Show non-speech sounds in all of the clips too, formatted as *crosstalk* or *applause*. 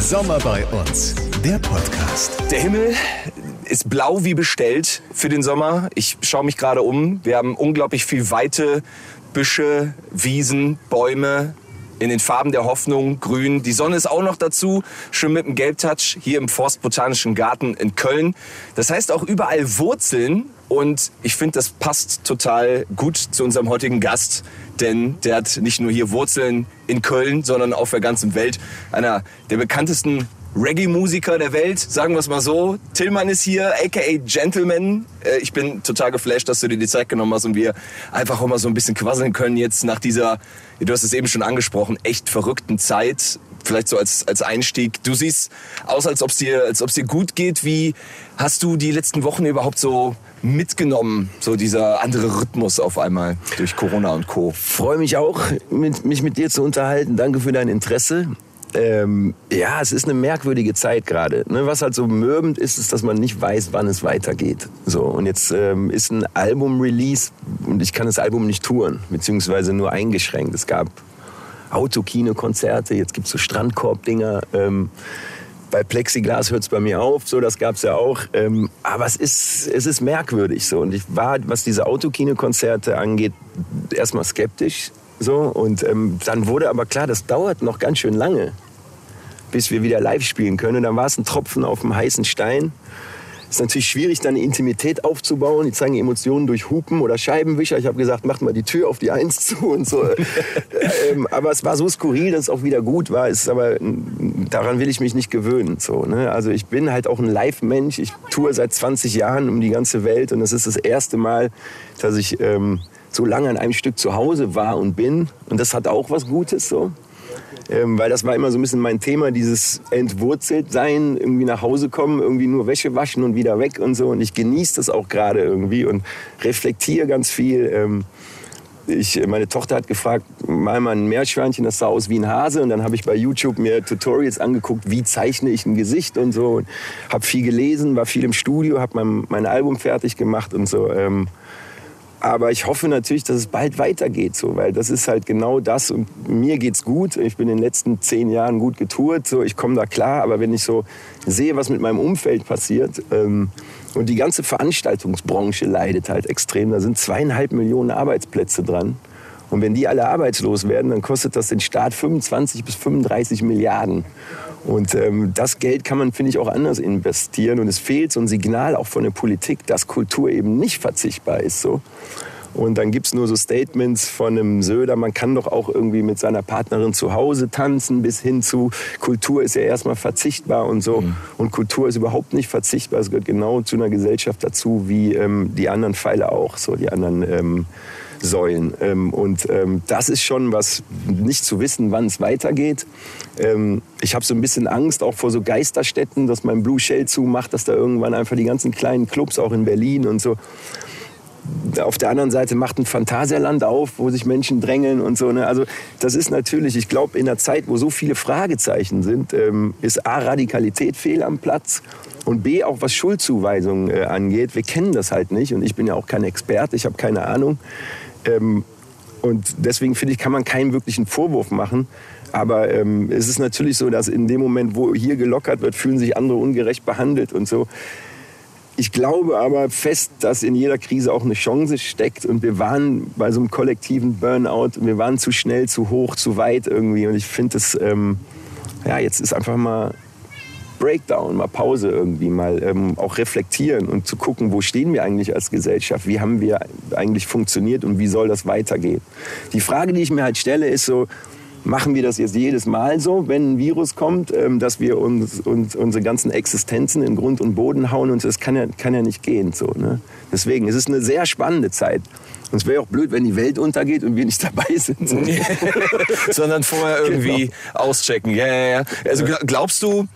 Sommer bei uns, der Podcast. Der Himmel ist blau wie bestellt für den Sommer. Ich schaue mich gerade um. Wir haben unglaublich viel weite Büsche, Wiesen, Bäume in den Farben der Hoffnung, grün. Die Sonne ist auch noch dazu, schön mit dem Gelbtouch hier im Forstbotanischen Garten in Köln. Das heißt auch überall Wurzeln und ich finde, das passt total gut zu unserem heutigen Gast, denn der hat nicht nur hier Wurzeln in Köln, sondern auf der ganzen Welt. Einer der bekanntesten Reggae-Musiker der Welt, sagen wir es mal so. Tillmann ist hier, aka Gentleman. Äh, ich bin total geflasht, dass du dir die Zeit genommen hast und wir einfach auch mal so ein bisschen quasseln können jetzt nach dieser, du hast es eben schon angesprochen, echt verrückten Zeit. Vielleicht so als, als Einstieg. Du siehst aus, als ob es dir, dir gut geht. Wie hast du die letzten Wochen überhaupt so mitgenommen, so dieser andere Rhythmus auf einmal durch Corona und Co. Freue mich auch, mit, mich mit dir zu unterhalten. Danke für dein Interesse. Ähm, ja, es ist eine merkwürdige Zeit gerade. Ne? Was halt so möbend ist, ist, dass man nicht weiß, wann es weitergeht. So und jetzt ähm, ist ein Album-Release und ich kann das Album nicht touren, beziehungsweise nur eingeschränkt. Es gab Autokino-Konzerte, jetzt gibt es so Strandkorb-Dinger. Ähm, bei Plexiglas hört es bei mir auf, so das gab es ja auch. Ähm, aber es ist, es ist merkwürdig so. Und ich war, was diese Autokino-Konzerte angeht, erstmal skeptisch. So, und ähm, dann wurde aber klar, das dauert noch ganz schön lange, bis wir wieder live spielen können. Und dann war es ein Tropfen auf dem heißen Stein. Es ist natürlich schwierig, dann Intimität aufzubauen. Die zeigen Emotionen durch Hupen oder Scheibenwischer. Ich habe gesagt, macht mal die Tür auf die Eins zu und so. *laughs* ähm, aber es war so skurril, dass es auch wieder gut war. Es ist aber daran will ich mich nicht gewöhnen. So, ne? Also ich bin halt auch ein Live-Mensch. Ich toure seit 20 Jahren um die ganze Welt und das ist das erste Mal, dass ich ähm, so lange an einem Stück zu Hause war und bin. Und das hat auch was Gutes so. Ähm, weil das war immer so ein bisschen mein Thema, dieses entwurzelt sein, irgendwie nach Hause kommen, irgendwie nur Wäsche waschen und wieder weg und so. Und ich genieße das auch gerade irgendwie und reflektiere ganz viel. Ähm, ich, meine Tochter hat gefragt, mal mal ein Meerschweinchen, das sah aus wie ein Hase. Und dann habe ich bei YouTube mir Tutorials angeguckt, wie zeichne ich ein Gesicht und so. Und habe viel gelesen, war viel im Studio, habe mein, mein Album fertig gemacht und so. Ähm, aber ich hoffe natürlich, dass es bald weitergeht, so, weil das ist halt genau das. Und mir geht's gut. Ich bin in den letzten zehn Jahren gut getourt, so, ich komme da klar. Aber wenn ich so sehe, was mit meinem Umfeld passiert ähm, und die ganze Veranstaltungsbranche leidet halt extrem, da sind zweieinhalb Millionen Arbeitsplätze dran. Und wenn die alle arbeitslos werden, dann kostet das den Staat 25 bis 35 Milliarden. Und ähm, das Geld kann man, finde ich, auch anders investieren. Und es fehlt so ein Signal auch von der Politik, dass Kultur eben nicht verzichtbar ist. So. Und dann gibt es nur so Statements von einem Söder, man kann doch auch irgendwie mit seiner Partnerin zu Hause tanzen, bis hin zu Kultur ist ja erstmal verzichtbar und so. Mhm. Und Kultur ist überhaupt nicht verzichtbar. Es gehört genau zu einer Gesellschaft dazu, wie ähm, die anderen Pfeile auch, so die anderen ähm, Säulen. Ähm, und ähm, das ist schon was, nicht zu wissen, wann es weitergeht. Ähm, ich habe so ein bisschen Angst auch vor so Geisterstädten, dass mein Blue Shell zumacht, dass da irgendwann einfach die ganzen kleinen Clubs auch in Berlin und so auf der anderen Seite macht ein Phantasialand auf, wo sich Menschen drängeln und so. Ne? Also das ist natürlich, ich glaube, in einer Zeit, wo so viele Fragezeichen sind, ähm, ist A, Radikalität fehl am Platz und B, auch was Schuldzuweisungen äh, angeht. Wir kennen das halt nicht und ich bin ja auch kein Experte, ich habe keine Ahnung. Ähm, und deswegen finde ich, kann man keinen wirklichen Vorwurf machen. Aber ähm, es ist natürlich so, dass in dem Moment, wo hier gelockert wird, fühlen sich andere ungerecht behandelt und so. Ich glaube aber fest, dass in jeder Krise auch eine Chance steckt. Und wir waren bei so einem kollektiven Burnout. Wir waren zu schnell, zu hoch, zu weit irgendwie. Und ich finde es, ähm, ja, jetzt ist einfach mal Breakdown, mal Pause irgendwie, mal ähm, auch reflektieren und zu gucken, wo stehen wir eigentlich als Gesellschaft, wie haben wir eigentlich funktioniert und wie soll das weitergehen. Die Frage, die ich mir halt stelle, ist so, machen wir das jetzt jedes Mal so, wenn ein Virus kommt, ähm, dass wir uns, uns, unsere ganzen Existenzen in Grund und Boden hauen und das kann ja, kann ja nicht gehen. So, ne? Deswegen, es ist eine sehr spannende Zeit. Und es wäre auch blöd, wenn die Welt untergeht und wir nicht *laughs* dabei sind. So. *laughs* Sondern vorher irgendwie genau. auschecken. Ja, ja, ja. Also glaubst du,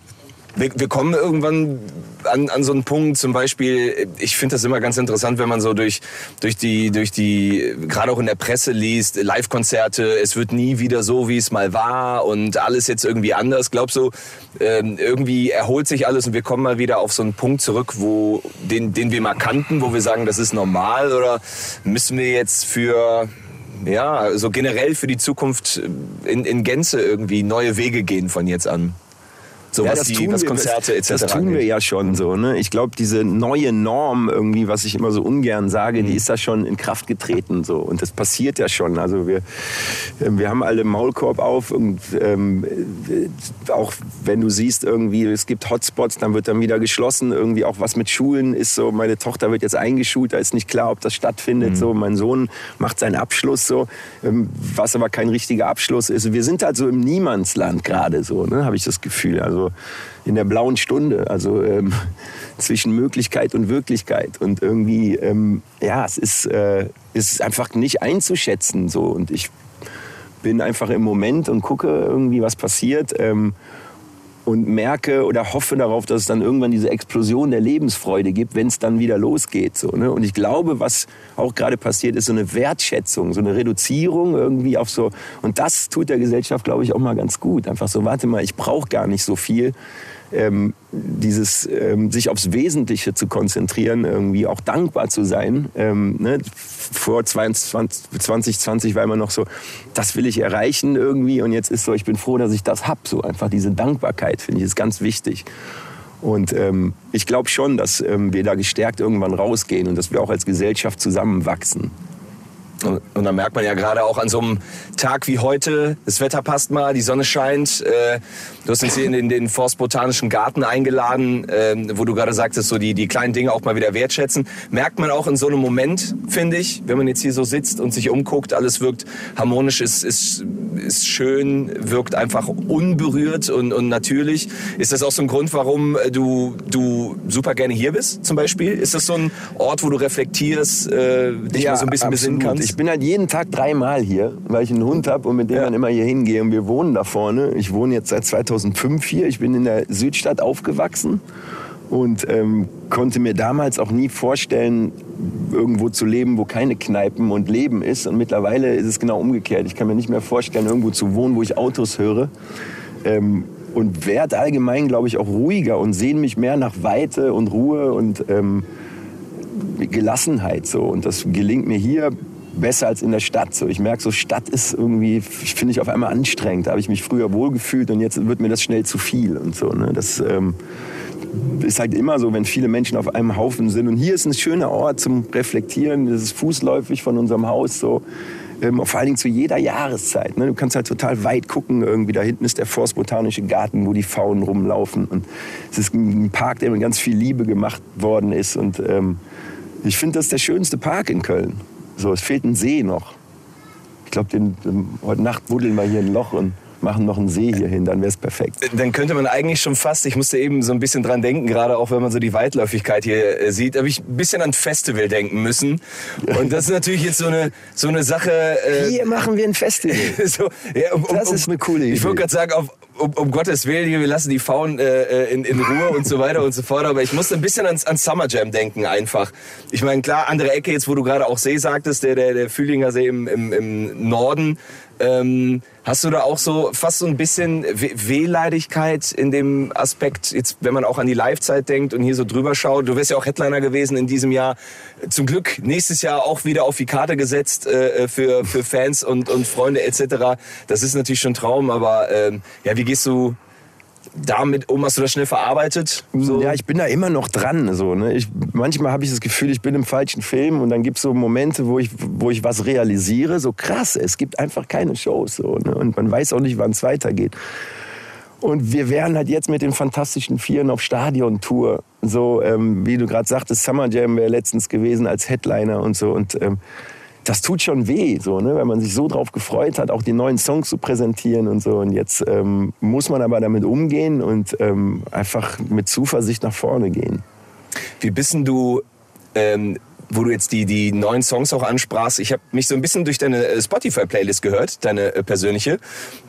wir, wir kommen irgendwann an, an so einen Punkt, zum Beispiel, ich finde das immer ganz interessant, wenn man so durch, durch die, durch die, gerade auch in der Presse liest, Live-Konzerte, es wird nie wieder so, wie es mal war und alles jetzt irgendwie anders. Glaubst du, ähm, irgendwie erholt sich alles und wir kommen mal wieder auf so einen Punkt zurück, wo, den, den wir mal kannten, wo wir sagen, das ist normal oder müssen wir jetzt für, ja, so generell für die Zukunft in, in Gänze irgendwie neue Wege gehen von jetzt an? So Ja, wir, Konzerte etc. Das tun wir ja schon so. Ne? Ich glaube, diese neue Norm irgendwie, was ich immer so ungern sage, Mhm. die ist da schon in Kraft getreten so und das passiert ja schon. Also wir, ähm, wir haben alle Maulkorb auf und ähm, äh, auch wenn du siehst irgendwie, es gibt Hotspots, dann wird dann wieder geschlossen. Irgendwie auch was mit Schulen ist so. Meine Tochter wird jetzt eingeschult, da ist nicht klar, ob das stattfindet. Mhm. So, mein Sohn macht seinen Abschluss so, ähm, was aber kein richtiger Abschluss ist. Wir sind halt so im Niemandsland gerade so, ne, habe ich das Gefühl. Also in der blauen Stunde, also ähm, *laughs* zwischen Möglichkeit und Wirklichkeit. Und irgendwie, ähm, ja, es ist, äh, ist einfach nicht einzuschätzen so. Und ich bin einfach im Moment und gucke irgendwie, was passiert. Ähm, und merke oder hoffe darauf, dass es dann irgendwann diese Explosion der Lebensfreude gibt, wenn es dann wieder losgeht. So, ne? Und ich glaube, was auch gerade passiert, ist so eine Wertschätzung, so eine Reduzierung irgendwie auf so. Und das tut der Gesellschaft, glaube ich, auch mal ganz gut. Einfach so, warte mal, ich brauche gar nicht so viel. Ähm, dieses ähm, sich aufs Wesentliche zu konzentrieren, irgendwie auch dankbar zu sein. Ähm, ne? Vor 22, 2020 war immer noch so, das will ich erreichen irgendwie und jetzt ist so, ich bin froh, dass ich das hab. So einfach diese Dankbarkeit finde ich ist ganz wichtig. Und ähm, ich glaube schon, dass ähm, wir da gestärkt irgendwann rausgehen und dass wir auch als Gesellschaft zusammenwachsen. Und, und dann merkt man ja gerade auch an so einem Tag wie heute, das Wetter passt mal, die Sonne scheint. Äh, du hast uns hier in den, den Forstbotanischen Garten eingeladen, ähm, wo du gerade sagtest, so die, die kleinen Dinge auch mal wieder wertschätzen. Merkt man auch in so einem Moment, finde ich, wenn man jetzt hier so sitzt und sich umguckt, alles wirkt harmonisch, ist, ist, ist schön, wirkt einfach unberührt und, und natürlich. Ist das auch so ein Grund, warum äh, du, du super gerne hier bist, zum Beispiel? Ist das so ein Ort, wo du reflektierst, äh, dich mal so ein bisschen besinnen absolut. kannst? Ich bin halt jeden Tag dreimal hier, weil ich einen Hund habe und mit dem Ja. dann immer hier hingehe. Und wir wohnen da vorne. Ich wohne jetzt seit 2005 hier. Ich bin in der Südstadt aufgewachsen und ähm, konnte mir damals auch nie vorstellen, irgendwo zu leben, wo keine Kneipen und Leben ist. Und mittlerweile ist es genau umgekehrt. Ich kann mir nicht mehr vorstellen, irgendwo zu wohnen, wo ich Autos höre. Ähm, und werde allgemein, glaube ich, auch ruhiger und sehne mich mehr nach Weite und Ruhe und ähm, Gelassenheit so und das gelingt mir hier besser als in der Stadt so ich merke so Stadt ist irgendwie finde ich auf einmal anstrengend da habe ich mich früher wohl gefühlt und jetzt wird mir das schnell zu viel und so ne das ähm, ist halt immer so, wenn viele Menschen auf einem Haufen sind. Und hier ist ein schöner Ort zum Reflektieren. Das ist fußläufig von unserem Haus so. Ähm, vor allen Dingen zu jeder Jahreszeit. Ne? Du kannst halt total weit gucken. Irgendwie da hinten ist der Forstbotanische Garten, wo die Faunen rumlaufen. Und es ist ein Park, der mit ganz viel Liebe gemacht worden ist. Und ähm, ich finde, das ist der schönste Park in Köln. So, es fehlt ein See noch. Ich glaube, heute Nacht buddeln wir hier ein Loch und machen noch einen See hier hin, dann wäre es perfekt. dann könnte man eigentlich schon fast, ich musste eben so ein bisschen dran denken, gerade auch wenn man so die Weitläufigkeit hier äh, sieht, habe ich ein bisschen an Festival denken müssen. Und das ist natürlich jetzt so eine, so eine Sache. Äh, Hier machen wir ein Festival. *laughs* so, ja, um, um, Das ist eine coole Ich wollte Idee. gerade sagen, auf, um, um Gottes Willen, wir lassen die Faunen äh, in, in Ruhe und so weiter und so fort. Aber ich musste ein bisschen ans, ans Summer Jam denken einfach. Ich meine, klar, andere Ecke jetzt, wo du gerade auch See sagtest, der, der, der Fühlinger See im, im, im Norden. Ähm, hast du da auch so fast so ein bisschen We Wehleidigkeit in dem Aspekt, jetzt wenn man auch an die Live-Zeit denkt und hier so drüber schaut? Du wärst ja auch Headliner gewesen in diesem Jahr. Zum Glück nächstes Jahr auch wieder auf die Karte gesetzt äh, für, für Fans und, und Freunde etc. Das ist natürlich schon Traum, aber ähm, ja, wie gehst du damit um? Hast du das schnell verarbeitet? So? Ja, ich bin da immer noch dran. So, ne? ich, manchmal habe ich das Gefühl, ich bin im falschen Film und dann gibt es so Momente, wo ich, wo ich was realisiere. So krass, es gibt einfach keine Shows. So, ne? Und man weiß auch nicht, wann es weitergeht. Und wir wären halt jetzt mit den Fantastischen Vieren auf Stadiontour. So, ähm, wie du gerade sagtest, Summer Jam wäre letztens gewesen als Headliner und so. Und ähm, das tut schon weh, so, ne? weil man sich so drauf gefreut hat, auch die neuen Songs zu präsentieren und so. Und jetzt ähm, muss man aber damit umgehen und ähm, einfach mit Zuversicht nach vorne gehen. Wie bist du, ähm, wo du jetzt die, die neuen Songs auch ansprachst? Ich habe mich so ein bisschen durch deine äh, Spotify-Playlist gehört, deine äh, persönliche.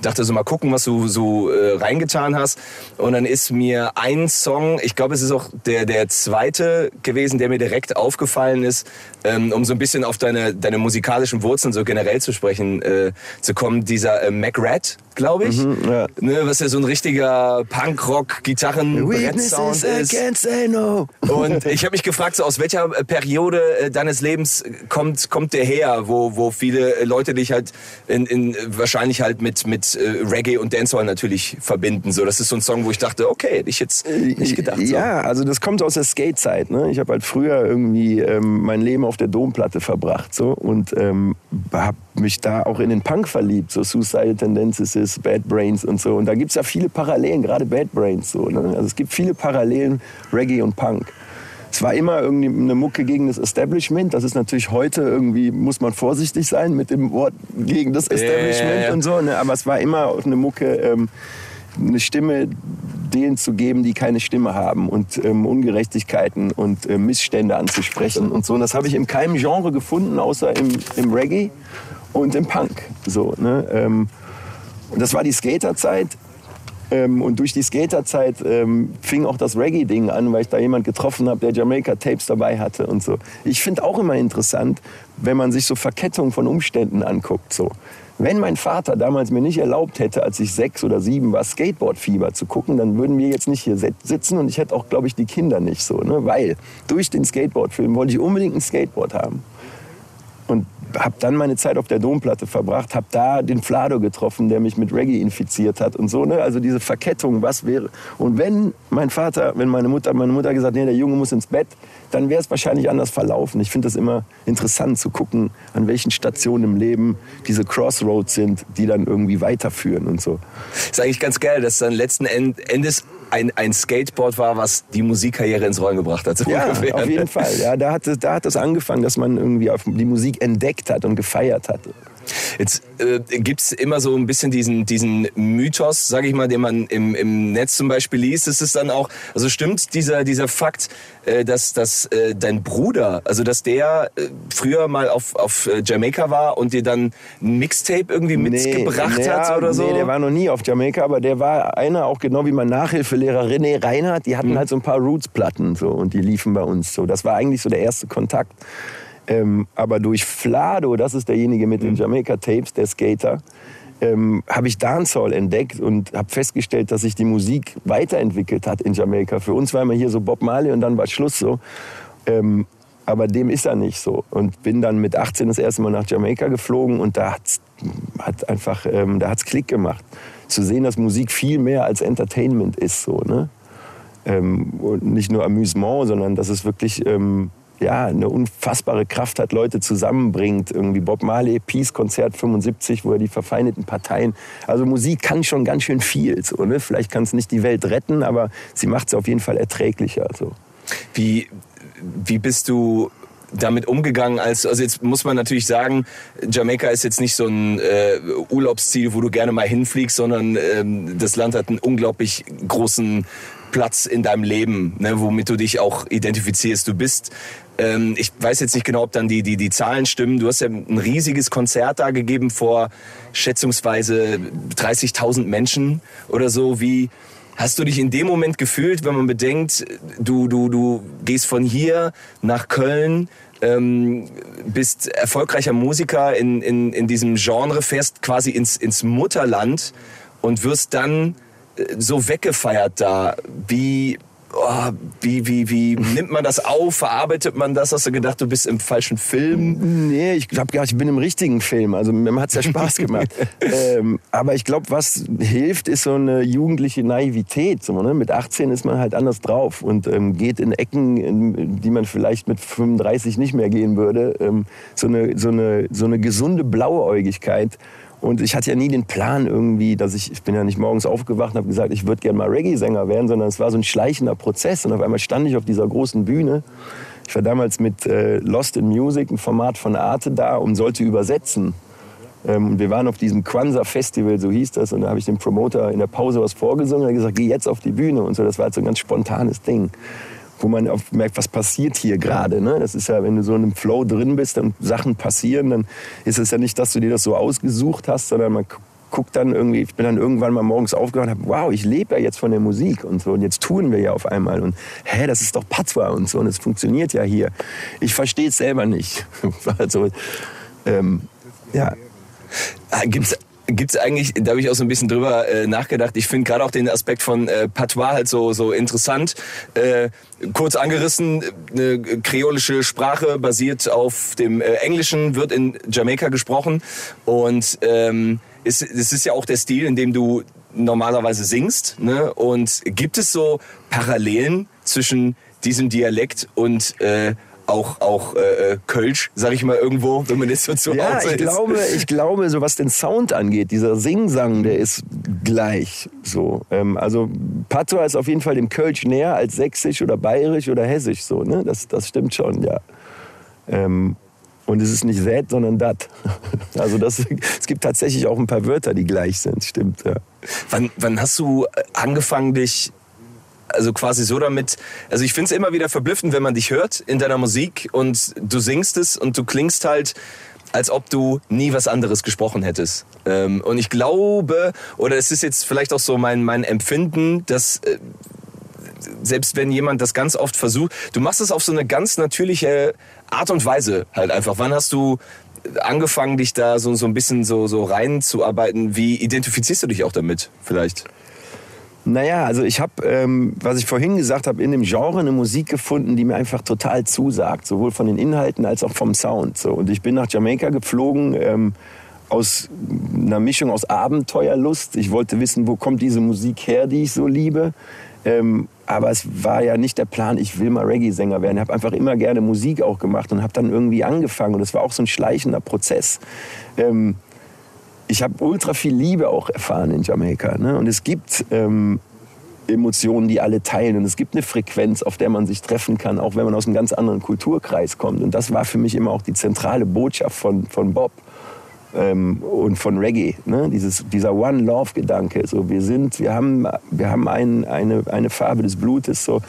Dachte so mal gucken, was du so äh, reingetan hast. Und dann ist mir ein Song, ich glaube, es ist auch der, der zweite gewesen, der mir direkt aufgefallen ist, ähm, um so ein bisschen auf deine, deine musikalischen Wurzeln so generell zu sprechen äh, zu kommen. Dieser äh, Mac Rat, glaube ich. ja. ne, was ja so ein richtiger Punk-Rock-Gitarren-Brettsound ist. say no. Und ich habe mich gefragt, so aus welcher äh, Periode äh, deines Lebens kommt, kommt der her, wo, wo viele Leute dich halt in, in, wahrscheinlich halt mit, mit äh, Reggae und Dancehall natürlich verbinden. So, das ist so ein Song, wo ich dachte, okay, hätte ich jetzt nicht gedacht. So. Ja, also das kommt aus der Skate-Zeit. Ne? Ich habe halt früher irgendwie ähm, mein Leben auf der Domplatte verbracht so, und ähm, habe mich da auch in den Punk verliebt, so Suicidal Tendencies, Bad Brains und so. Und da gibt es ja viele Parallelen, gerade Bad Brains so. Ne? Also es gibt viele Parallelen Reggae und Punk. Es war immer irgendwie eine Mucke gegen das Establishment. Das ist natürlich heute irgendwie, muss man vorsichtig sein mit dem Wort gegen das Establishment Ja. und so. Ne? Aber es war immer eine Mucke, ähm, eine Stimme denen zu geben, die keine Stimme haben und ähm, Ungerechtigkeiten und äh, Missstände anzusprechen und so. Und das habe ich in keinem Genre gefunden, außer im, im Reggae und im Punk. So, ne? ähm, und das war die Skaterzeit. Ähm, und durch die Skaterzeit ähm, fing auch das Reggae-Ding an, weil ich da jemand getroffen habe, der Jamaica-Tapes dabei hatte und so. Ich finde auch immer interessant, wenn man sich so Verkettungen von Umständen anguckt. So. Wenn mein Vater damals mir nicht erlaubt hätte, als ich sechs oder sieben war, Skateboard-Fieber zu gucken, dann würden wir jetzt nicht hier sit- sitzen und ich hätte auch, glaube ich, die Kinder nicht so. Ne? Weil durch den Skateboard-Film wollte ich unbedingt ein Skateboard haben habe dann meine Zeit auf der Domplatte verbracht, habe da den Flado getroffen, der mich mit Reggae infiziert hat und so. Ne? Also diese Verkettung, was wäre. Und wenn mein Vater, wenn meine Mutter, meine Mutter gesagt, nee, der Junge muss ins Bett, dann wäre es wahrscheinlich anders verlaufen. Ich finde das immer interessant zu gucken, an welchen Stationen im Leben diese Crossroads sind, die dann irgendwie weiterführen und so. Ist eigentlich ganz geil, dass dann letzten End- Endes ein, ein Skateboard war, was die Musikkarriere ins Rollen gebracht hat. So Ja, ungefähr. auf jeden Fall. Ja, da hat es, da hat es angefangen, dass man irgendwie auf die Musik entdeckt hat und gefeiert hat. Jetzt äh, gibt's immer so ein bisschen diesen, diesen Mythos, sage ich mal, den man im, im Netz zum Beispiel liest. Ist es dann auch, also stimmt dieser, dieser Fakt, äh, dass, dass äh, dein Bruder, also dass der äh, früher mal auf, auf äh, Jamaika war und dir dann ein Mixtape irgendwie mitgebracht nee, hat oder so? Nee, der war noch nie auf Jamaika, aber der war einer, auch genau wie mein Nachhilfelehrer René Reinhardt, die hatten Mhm. halt so ein paar Roots-Platten so, und die liefen bei uns so. Das war eigentlich so der erste Kontakt. Ähm, aber durch Flado, das ist derjenige mit den Mhm. Jamaika-Tapes, der Skater, ähm, habe ich Dancehall entdeckt und habe festgestellt, dass sich die Musik weiterentwickelt hat in Jamaika. Für uns war immer hier so Bob Marley und dann war Schluss so. Ähm, aber dem ist er nicht so. Und bin dann mit 18 das erste Mal nach Jamaika geflogen und da hat's, hat einfach, ähm, da hat's Klick gemacht. Zu sehen, dass Musik viel mehr als Entertainment ist, so, ne? Ähm, und nicht nur Amüsement, sondern dass es wirklich ähm, ja, eine unfassbare Kraft hat, Leute zusammenbringt. Irgendwie Bob Marley, Peace-Konzert 75, wo er die verfeindeten Parteien. Also Musik kann schon ganz schön viel. So, ne? Vielleicht kann es nicht die Welt retten, aber sie macht es auf jeden Fall erträglicher. So. Wie, wie bist du damit umgegangen? Als, also jetzt muss man natürlich sagen, Jamaika ist jetzt nicht so ein äh, Urlaubsziel, wo du gerne mal hinfliegst, sondern ähm, das Land hat einen unglaublich großen Platz in deinem Leben, ne, womit du dich auch identifizierst. Du bist, ähm, ich weiß jetzt nicht genau, ob dann die, die, die Zahlen stimmen, du hast ja ein riesiges Konzert da gegeben vor schätzungsweise 30.000 Menschen oder so. Wie, Hast du dich in dem Moment gefühlt, wenn man bedenkt, du, du, du gehst von hier nach Köln, ähm, bist erfolgreicher Musiker in, in, in diesem Genre, fährst quasi ins, ins Mutterland und wirst dann äh, so weggefeiert da. Wie, oh, wie, wie, wie nimmt man das auf? Verarbeitet man das? Hast du gedacht, du bist im falschen Film? Nee, ich habe gedacht, ich bin im richtigen Film. Also mir hat's ja Spaß gemacht. *laughs* ähm, aber ich glaube, was hilft, ist so eine jugendliche Naivität. So, ne? Mit 18 ist man halt anders drauf und ähm, geht in Ecken, in die man vielleicht mit 35 nicht mehr gehen würde. Ähm, so, eine, so, eine, so eine gesunde Blauäugigkeit. Und ich hatte ja nie den Plan irgendwie, dass ich, ich bin ja nicht morgens aufgewacht und habe gesagt, ich würde gerne mal Reggae-Sänger werden, sondern es war so ein schleichender Prozess. Und auf einmal stand ich auf dieser großen Bühne. Ich war damals mit äh, Lost in Music, ein Format von Arte da und sollte übersetzen. Ähm, wir waren auf diesem Kwanzaa Festival, so hieß das. Und da habe ich dem Promoter in der Pause was vorgesungen. Er hat gesagt, geh jetzt auf die Bühne. Und so, das war halt so ein ganz spontanes Ding wo man auf merkt, was passiert hier gerade. Ne? Das ist ja, wenn du so in einem Flow drin bist und Sachen passieren, dann ist es ja nicht, dass du dir das so ausgesucht hast, sondern man gu- guckt dann irgendwie, ich bin dann irgendwann mal morgens aufgewacht und habe, wow, ich lebe ja jetzt von der Musik und so und jetzt tun wir ja auf einmal und hä, das ist doch Patois und so und es funktioniert ja hier. Ich verstehe es selber nicht. *laughs* also, ähm, ja, Gibt es Gibt es eigentlich, da habe ich auch so ein bisschen drüber äh, nachgedacht, ich finde gerade auch den Aspekt von äh, Patois halt so, so interessant. Äh, kurz angerissen, eine kreolische Sprache basiert auf dem äh, Englischen, wird in Jamaika gesprochen und ähm, es, es ist ja auch der Stil, in dem du normalerweise singst. Ne? Und gibt es so Parallelen zwischen diesem Dialekt und äh, auch, auch äh, äh, Kölsch, sag ich mal irgendwo, wenn man jetzt so zu Ja, Hause ich ist. glaube, ich glaube, so was den Sound angeht, dieser Singsang, der ist gleich so. Ähm, also Patois ist auf jeden Fall dem Kölsch näher als Sächsisch oder Bayerisch oder Hessisch so, ne? Das, das stimmt schon, ja. Ähm, und es ist nicht that, sondern dat. *laughs* Also das, es gibt tatsächlich auch ein paar Wörter, die gleich sind, stimmt, ja. Wann, wann hast du äh, angefangen, dich also quasi so damit, also ich finde es immer wieder verblüffend, wenn man dich hört in deiner Musik und du singst es und du klingst halt, als ob du nie was anderes gesprochen hättest. Ähm, und ich glaube, oder es ist jetzt vielleicht auch so mein, mein Empfinden, dass äh, selbst wenn jemand das ganz oft versucht, du machst es auf so eine ganz natürliche Art und Weise halt einfach. Wann hast du angefangen, dich da so, so ein bisschen so, so reinzuarbeiten? Wie identifizierst du dich auch damit vielleicht? Naja, also ich habe, ähm, was ich vorhin gesagt habe, in dem Genre eine Musik gefunden, die mir einfach total zusagt, sowohl von den Inhalten als auch vom Sound. So. Und ich bin nach Jamaika geflogen ähm, aus einer Mischung aus Abenteuerlust. Ich wollte wissen, wo kommt diese Musik her, die ich so liebe. Ähm, aber es war ja nicht der Plan, ich will mal Reggae-Sänger werden. Ich habe einfach immer gerne Musik auch gemacht und habe dann irgendwie angefangen. Und es war auch so ein schleichender Prozess. Ähm, ich habe ultra viel Liebe auch erfahren in Jamaika. Ne? Und es gibt ähm, Emotionen, die alle teilen. Und es gibt eine Frequenz, auf der man sich treffen kann, auch wenn man aus einem ganz anderen Kulturkreis kommt. Und das war für mich immer auch die zentrale Botschaft von, von Bob ähm, und von Reggae. Ne? Dieses, dieser One-Love-Gedanke. So, wir sind, wir haben, wir haben ein, eine, eine Farbe des Blutes, so,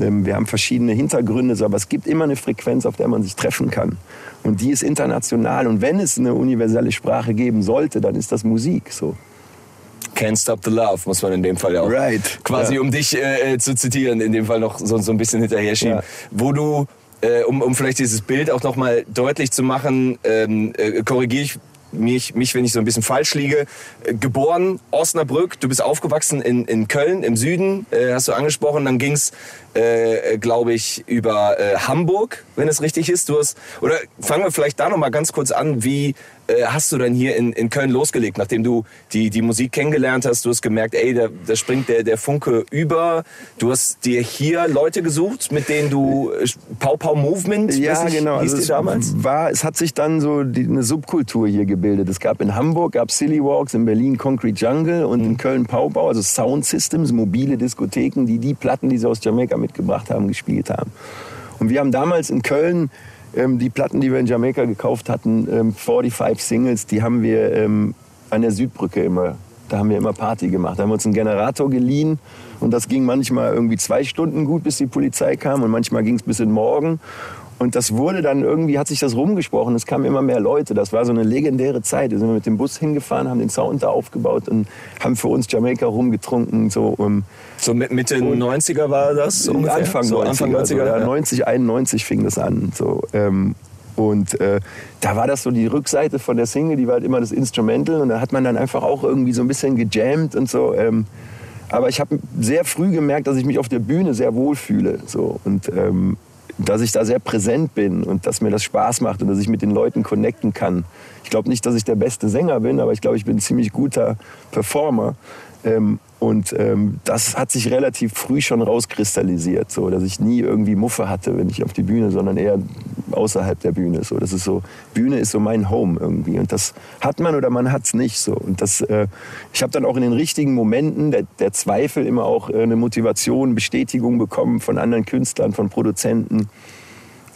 ähm, wir haben verschiedene Hintergründe, so, aber es gibt immer eine Frequenz, auf der man sich treffen kann. Und die ist international. Und wenn es eine universelle Sprache geben sollte, dann ist das Musik. So. Can't Stop the Love, muss man in dem Fall ja auch Right. quasi, Ja. um dich äh, zu zitieren, in dem Fall noch so, so ein bisschen hinterher schieben. Ja. Wo du, äh, um, um vielleicht dieses Bild auch nochmal deutlich zu machen, ähm, äh, korrigiere ich mich, mich, wenn ich so ein bisschen falsch liege. Äh, geboren, Osnabrück, du bist aufgewachsen in, in Köln, im Süden, äh, hast du angesprochen. Dann ging's, äh, glaube ich, über äh, Hamburg, wenn es richtig ist. Du hast, oder fangen wir vielleicht da nochmal ganz kurz an. Wie äh, hast du denn hier in, in Köln losgelegt, nachdem du die, die Musik kennengelernt hast? Du hast gemerkt, ey, da, da springt der, der Funke über. Du hast dir hier Leute gesucht, mit denen du äh, Pau Pau Movement, Ja, nicht, genau. hieß Also es, damals? war, es hat sich dann so die, eine Subkultur hier gebildet. Es gab in Hamburg gab Silly Walks, in Berlin Concrete Jungle und Mhm. in Köln Paubau, also Sound Systems, mobile Diskotheken, die die Platten, die sie aus Jamaika mitgebracht haben, gespielt haben. Und wir haben damals in Köln ähm, die Platten, die wir in Jamaika gekauft hatten, ähm, 45 Singles, die haben wir ähm, an der Südbrücke immer, da haben wir immer Party gemacht. Da haben wir uns einen Generator geliehen und das ging manchmal irgendwie zwei Stunden gut, bis die Polizei kam und manchmal ging es bis in den Morgen. Und das wurde dann irgendwie, hat sich das rumgesprochen, es kamen immer mehr Leute. Das war so eine legendäre Zeit. Da sind wir mit dem Bus hingefahren, haben den Sound da aufgebaut und haben für uns Jamaika rumgetrunken. So, um, So mit Mitte 90er war das ungefähr? Anfang so 90er. Anfang 90er, also, ja, ja. 90, 91 fing das an. So, ähm, und äh, da war das so die Rückseite von der Single, die war halt immer das Instrumental. Und da hat man dann einfach auch irgendwie so ein bisschen gejammt und so. Ähm, aber ich habe sehr früh gemerkt, dass ich mich auf der Bühne sehr wohl fühle. So. Und ähm, dass ich da sehr präsent bin und dass mir das Spaß macht und dass ich mit den Leuten connecten kann. Ich glaube nicht, dass ich der beste Sänger bin, aber ich glaube, ich bin ein ziemlich guter Performer. Ähm, und ähm, das hat sich relativ früh schon rauskristallisiert, so dass ich nie irgendwie Muffe hatte, wenn ich auf die Bühne, sondern eher außerhalb der Bühne. So, das ist so Bühne ist so mein Home irgendwie und das hat man oder man hat es nicht so. Und das, äh, ich habe dann auch in den richtigen Momenten der, der Zweifel immer auch äh, eine Motivation, Bestätigung bekommen von anderen Künstlern, von Produzenten.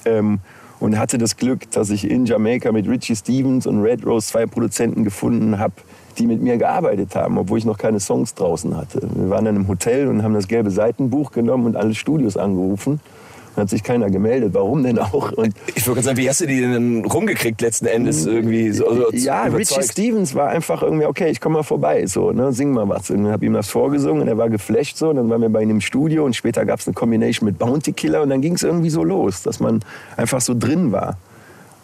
Ähm, und hatte das Glück, dass ich in Jamaika mit Richie Stevens und Red Rose zwei Produzenten gefunden habe, die mit mir gearbeitet haben, obwohl ich noch keine Songs draußen hatte. Wir waren dann im Hotel und haben das gelbe Seitenbuch genommen und alle Studios angerufen. Dann hat sich keiner gemeldet. Warum denn auch? Und Ich gerade sagen, wie hast du die denn rumgekriegt letzten Endes irgendwie? So, also ja, überzeugt? Richie Stevens war einfach irgendwie, okay, ich komme mal vorbei, so, ne, sing mal was. Und dann habe ihm das vorgesungen und er war geflasht so. Und dann waren wir bei ihm im Studio und später gab es eine Combination mit Bounty Killer und dann ging es irgendwie so los, dass man einfach so drin war.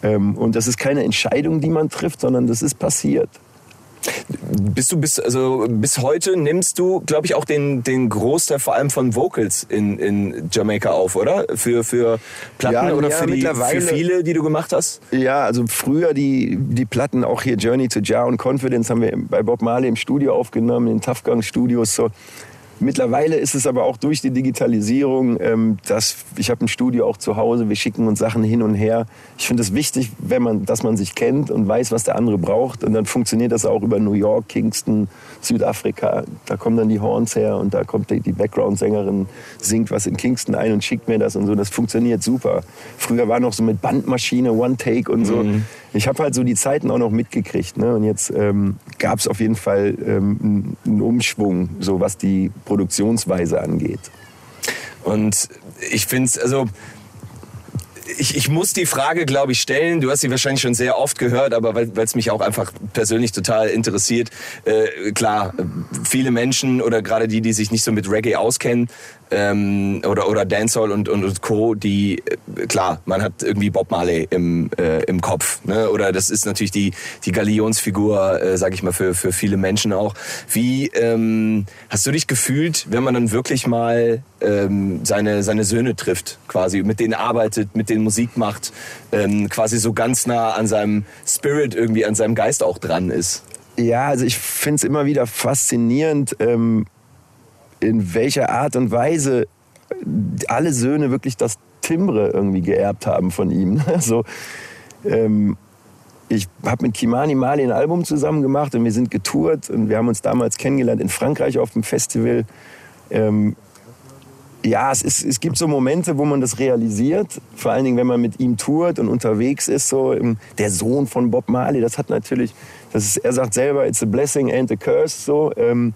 Ähm, und das ist keine Entscheidung, die man trifft, sondern das ist passiert. Bist du bis, also bis heute nimmst du, glaube ich, auch den, den Großteil vor allem von Vocals in, in Jamaika auf, oder? Für, für Platten Ja, oder ja, für, die, für viele, die du gemacht hast? Ja, also früher die, die Platten, auch hier Journey to Jar und Confidence, haben wir bei Bob Marley im Studio aufgenommen, in Tough Gang Studios. So. Mittlerweile ist es aber auch durch die Digitalisierung, ähm, dass ich habe ein Studio auch zu Hause, wir schicken uns Sachen hin und her. Ich finde es wichtig, wenn man, dass man sich kennt und weiß, was der andere braucht. Und dann funktioniert das auch über New York, Kingston, Südafrika. Da kommen dann die Horns her und da kommt die, die Background-Sängerin, singt was in Kingston ein und schickt mir das und so. Das funktioniert super. Früher war noch so mit Bandmaschine, One-Take und so. Ich habe halt so die Zeiten auch noch mitgekriegt. Ne? Und jetzt ähm, gab es auf jeden Fall ähm, einen- einen Umschwung, so was die Produktionsweise angeht. Und ich finde es, also ich, ich muss die Frage, glaube ich, stellen. Du hast sie wahrscheinlich schon sehr oft gehört, aber weil es mich auch einfach persönlich total interessiert. Äh, klar, äh, viele Menschen oder gerade die, die sich nicht so mit Reggae auskennen ähm, oder, oder Dancehall und, und, und Co., die, äh, klar, man hat irgendwie Bob Marley im, äh, im Kopf. Ne? Oder das ist natürlich die, die Galionsfigur, äh, sag ich mal, für, für viele Menschen auch. Wie ähm, hast du dich gefühlt, wenn man dann wirklich mal ähm, seine, seine Söhne trifft, quasi, mit denen arbeitet, mit denen Musik macht, ähm, quasi so ganz nah an seinem Spirit irgendwie, an seinem Geist auch dran ist? Ja, also ich finde es immer wieder faszinierend, ähm, in welcher Art und Weise alle Söhne wirklich das Timbre irgendwie geerbt haben von ihm. *laughs* Also, ähm, ich habe mit Kimani Mali ein Album zusammen gemacht und wir sind getourt und wir haben uns damals kennengelernt in Frankreich auf dem Festival. Ähm, ja, es, ist, es gibt so Momente, wo man das realisiert. Vor allen Dingen, wenn man mit ihm tourt und unterwegs ist. So, ähm, der Sohn von Bob Marley, das hat natürlich, das ist, er sagt selber, it's a blessing and a curse. So, ähm,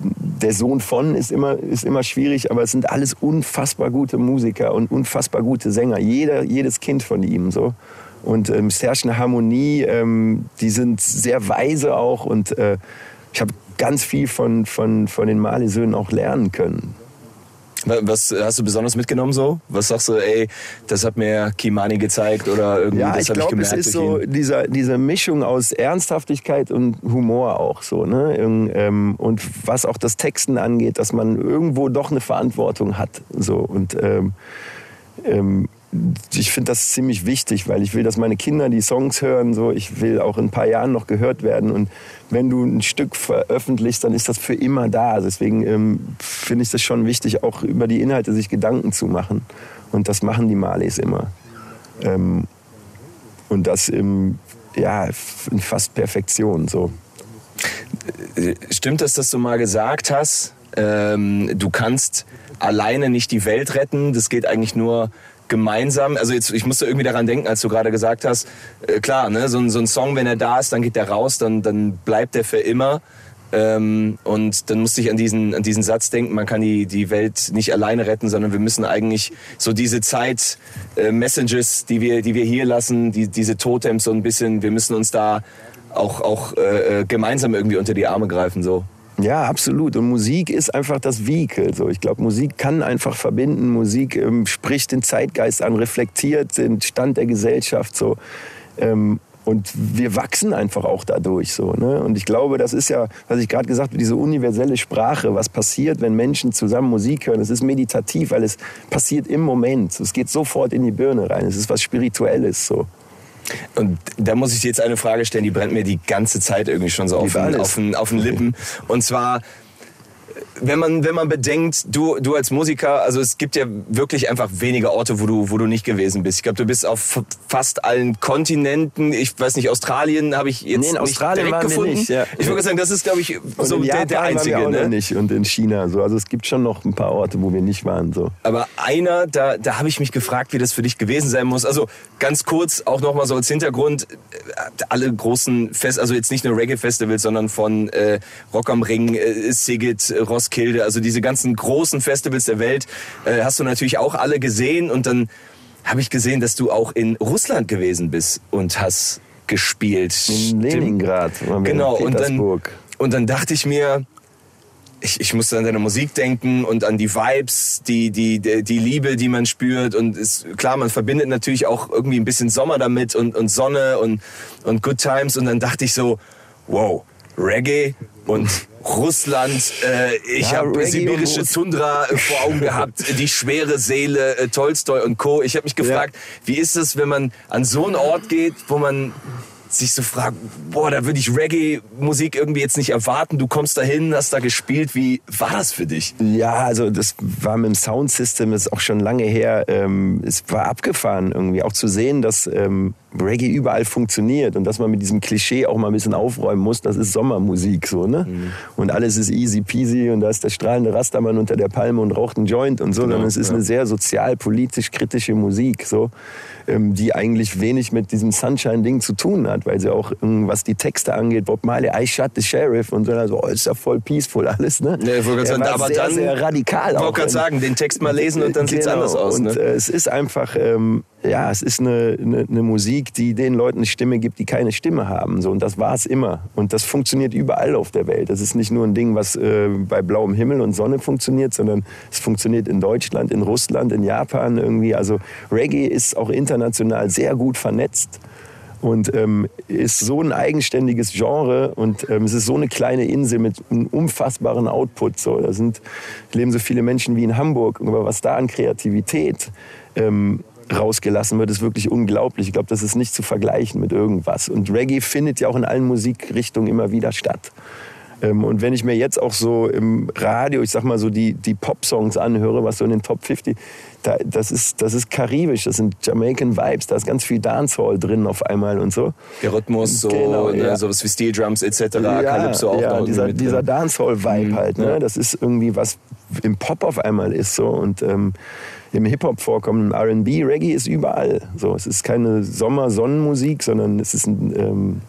der Sohn von ist immer, ist immer schwierig, aber es sind alles unfassbar gute Musiker und unfassbar gute Sänger. Jeder, jedes Kind von ihm so. Und ähm, eine Harmonie, ähm, die sind sehr weise auch und äh, ich habe ganz viel von, von, von den Marley-Söhnen auch lernen können. Wa- Was hast du besonders mitgenommen so? Was sagst du, ey, das hat mir Kimani gezeigt oder irgendwie, Ja, das ich habe ich glaube, es gemerkt ist so dieser, diese Mischung aus Ernsthaftigkeit und Humor auch so. Ne? Ähm, Und was auch das Texten angeht, dass man irgendwo doch eine Verantwortung hat. So. Und ähm, ähm, ich finde das ziemlich wichtig, weil ich will, dass meine Kinder die Songs hören. So. Ich will auch in ein paar Jahren noch gehört werden. Und wenn du ein Stück veröffentlichst, dann ist das für immer da. Deswegen ähm, finde ich das schon wichtig, auch über die Inhalte sich Gedanken zu machen. Und das machen die Marleys immer. Ähm, und das im, ja, in fast Perfektion. So. Stimmt es, dass du mal gesagt hast, ähm, du kannst alleine nicht die Welt retten, das geht eigentlich nur gemeinsam. Also jetzt, ich musste irgendwie daran denken, als du gerade gesagt hast, äh, klar, ne, so, ein- so ein Song, wenn er da ist, dann geht der raus, dann, dann bleibt der für immer. Ähm, und dann musste ich an diesen, an diesen Satz denken, man kann die, die Welt nicht alleine retten, sondern wir müssen eigentlich so diese Zeit, äh, Messages, die wir, die wir hier lassen, die, diese Totems so ein bisschen, wir müssen uns da auch, auch äh, äh, gemeinsam irgendwie unter die Arme greifen. So. Ja, absolut. Und Musik ist einfach das Vehikel. So. Ich glaube, Musik kann einfach verbinden. Musik ähm, spricht den Zeitgeist an, reflektiert den Stand der Gesellschaft. So. Ähm, und wir wachsen einfach auch dadurch. So, ne? Und ich glaube, das ist ja, was ich gerade gesagt habe, diese universelle Sprache. Was passiert, wenn Menschen zusammen Musik hören? Es ist meditativ, weil es passiert im Moment. Es geht sofort in die Birne rein. Es ist was Spirituelles. So. Und da muss ich dir jetzt eine Frage stellen, die brennt mir die ganze Zeit irgendwie schon so auf den, auf, den, auf den Lippen. Und zwar, wenn man, wenn man bedenkt, du, du als Musiker, also es gibt ja wirklich einfach wenige Orte, wo du, wo du nicht gewesen bist. Ich glaube, du bist auf fast allen Kontinenten. Ich weiß nicht, Australien habe ich jetzt Nee, in nicht Australien direkt waren wir gefunden. nicht, ja. Ich würde sagen, das ist, glaube ich, so der, der waren wir einzige. auch noch Ne? nicht. Und in China. So. Also es gibt schon noch ein paar Orte, wo wir nicht waren. So. Aber einer, da, da habe ich mich gefragt, wie das für dich gewesen sein muss. Also ganz kurz, auch nochmal so als Hintergrund, äh, alle großen Fest, also jetzt nicht nur Reggae-Festivals, sondern von äh, Rock am Ring, äh, Sigit, äh, Roskilde, also diese ganzen großen Festivals der Welt, äh, hast du natürlich auch alle gesehen. Und dann habe ich gesehen, dass du auch in Russland gewesen bist und hast gespielt. In Leningrad Genau, in und dann, und dann dachte ich mir, ich, ich musste an deine Musik denken und an die Vibes, die, die, die, die Liebe, die man spürt. Und ist, klar, man verbindet natürlich auch irgendwie ein bisschen Sommer damit und, und Sonne und, und Good Times. Und dann dachte ich so, wow, Reggae und Russland, äh, ich Ja, habe sibirische Tundra äh, vor Augen gehabt, *laughs* die schwere Seele, äh, Tolstoi und Co. Ich habe mich gefragt, wie ist es, wenn man an so einen Ort geht, wo man sich so fragt, boah, da würde ich Reggae-Musik irgendwie jetzt nicht erwarten. Du kommst dahin, hast da gespielt. Wie war das für dich? Ja, also das war mit dem Soundsystem, das ist auch schon lange her. Ähm, es war abgefahren irgendwie, auch zu sehen, dass ähm, Reggae überall funktioniert und dass man mit diesem Klischee auch mal ein bisschen aufräumen muss. Das ist Sommermusik so, ne? Und alles ist easy peasy und da ist der strahlende Rastermann unter der Palme und raucht einen Joint und so, sondern es ist eine sehr sozial-politisch kritische Musik, so, ähm, die eigentlich wenig mit diesem Sunshine-Ding zu tun hat, weil sie auch, ähm, was die Texte angeht, Bob Marley, I shot the sheriff und so, also, oh, ist ja voll peaceful alles, ne? Ja, ich wollte gerade sagen, war aber sehr, dann- sehr radikal Ich wollte gerade sagen, den Text mal lesen und dann sieht's Genau. anders aus. Und Ne? äh, es ist einfach, ähm, ja, es ist eine, eine, eine Musik, die den Leuten eine Stimme gibt, die keine Stimme haben. So. Und das war es immer. Und das funktioniert überall auf der Welt. Das ist nicht nur ein Ding, was äh, bei blauem Himmel und Sonne funktioniert, sondern es funktioniert in Deutschland, in Russland, in Japan irgendwie. Also Reggae ist auch international sehr gut vernetzt und ähm, ist so ein eigenständiges Genre und ähm, es ist so eine kleine Insel mit einem unfassbaren Output. So. Da sind, leben so viele Menschen wie in Hamburg, aber was da an Kreativität ähm, rausgelassen wird, ist wirklich unglaublich. Ich glaube, das ist nicht zu vergleichen mit irgendwas. Und Reggae findet ja auch in allen Musikrichtungen immer wieder statt. Ähm, und wenn ich mir jetzt auch so im Radio, ich sag mal so die, die Pop-Songs anhöre, was so in den Top 50, da, das, ist, das ist karibisch, das sind Jamaican Vibes, da ist ganz viel Dancehall drin auf einmal und so. Der Rhythmus, so, Genau, ne, ja. sowas wie Steel Drums etc. Calypso auch ja, dieser, dieser. Dancehall-Vibe Mhm, halt, ne? ja. das ist irgendwie was im Pop auf einmal ist so und ähm, im Hip-Hop vorkommen, im R&B, Reggae ist überall. So, es ist keine Sommer-Sonnenmusik, sondern es ist, ein, ähm,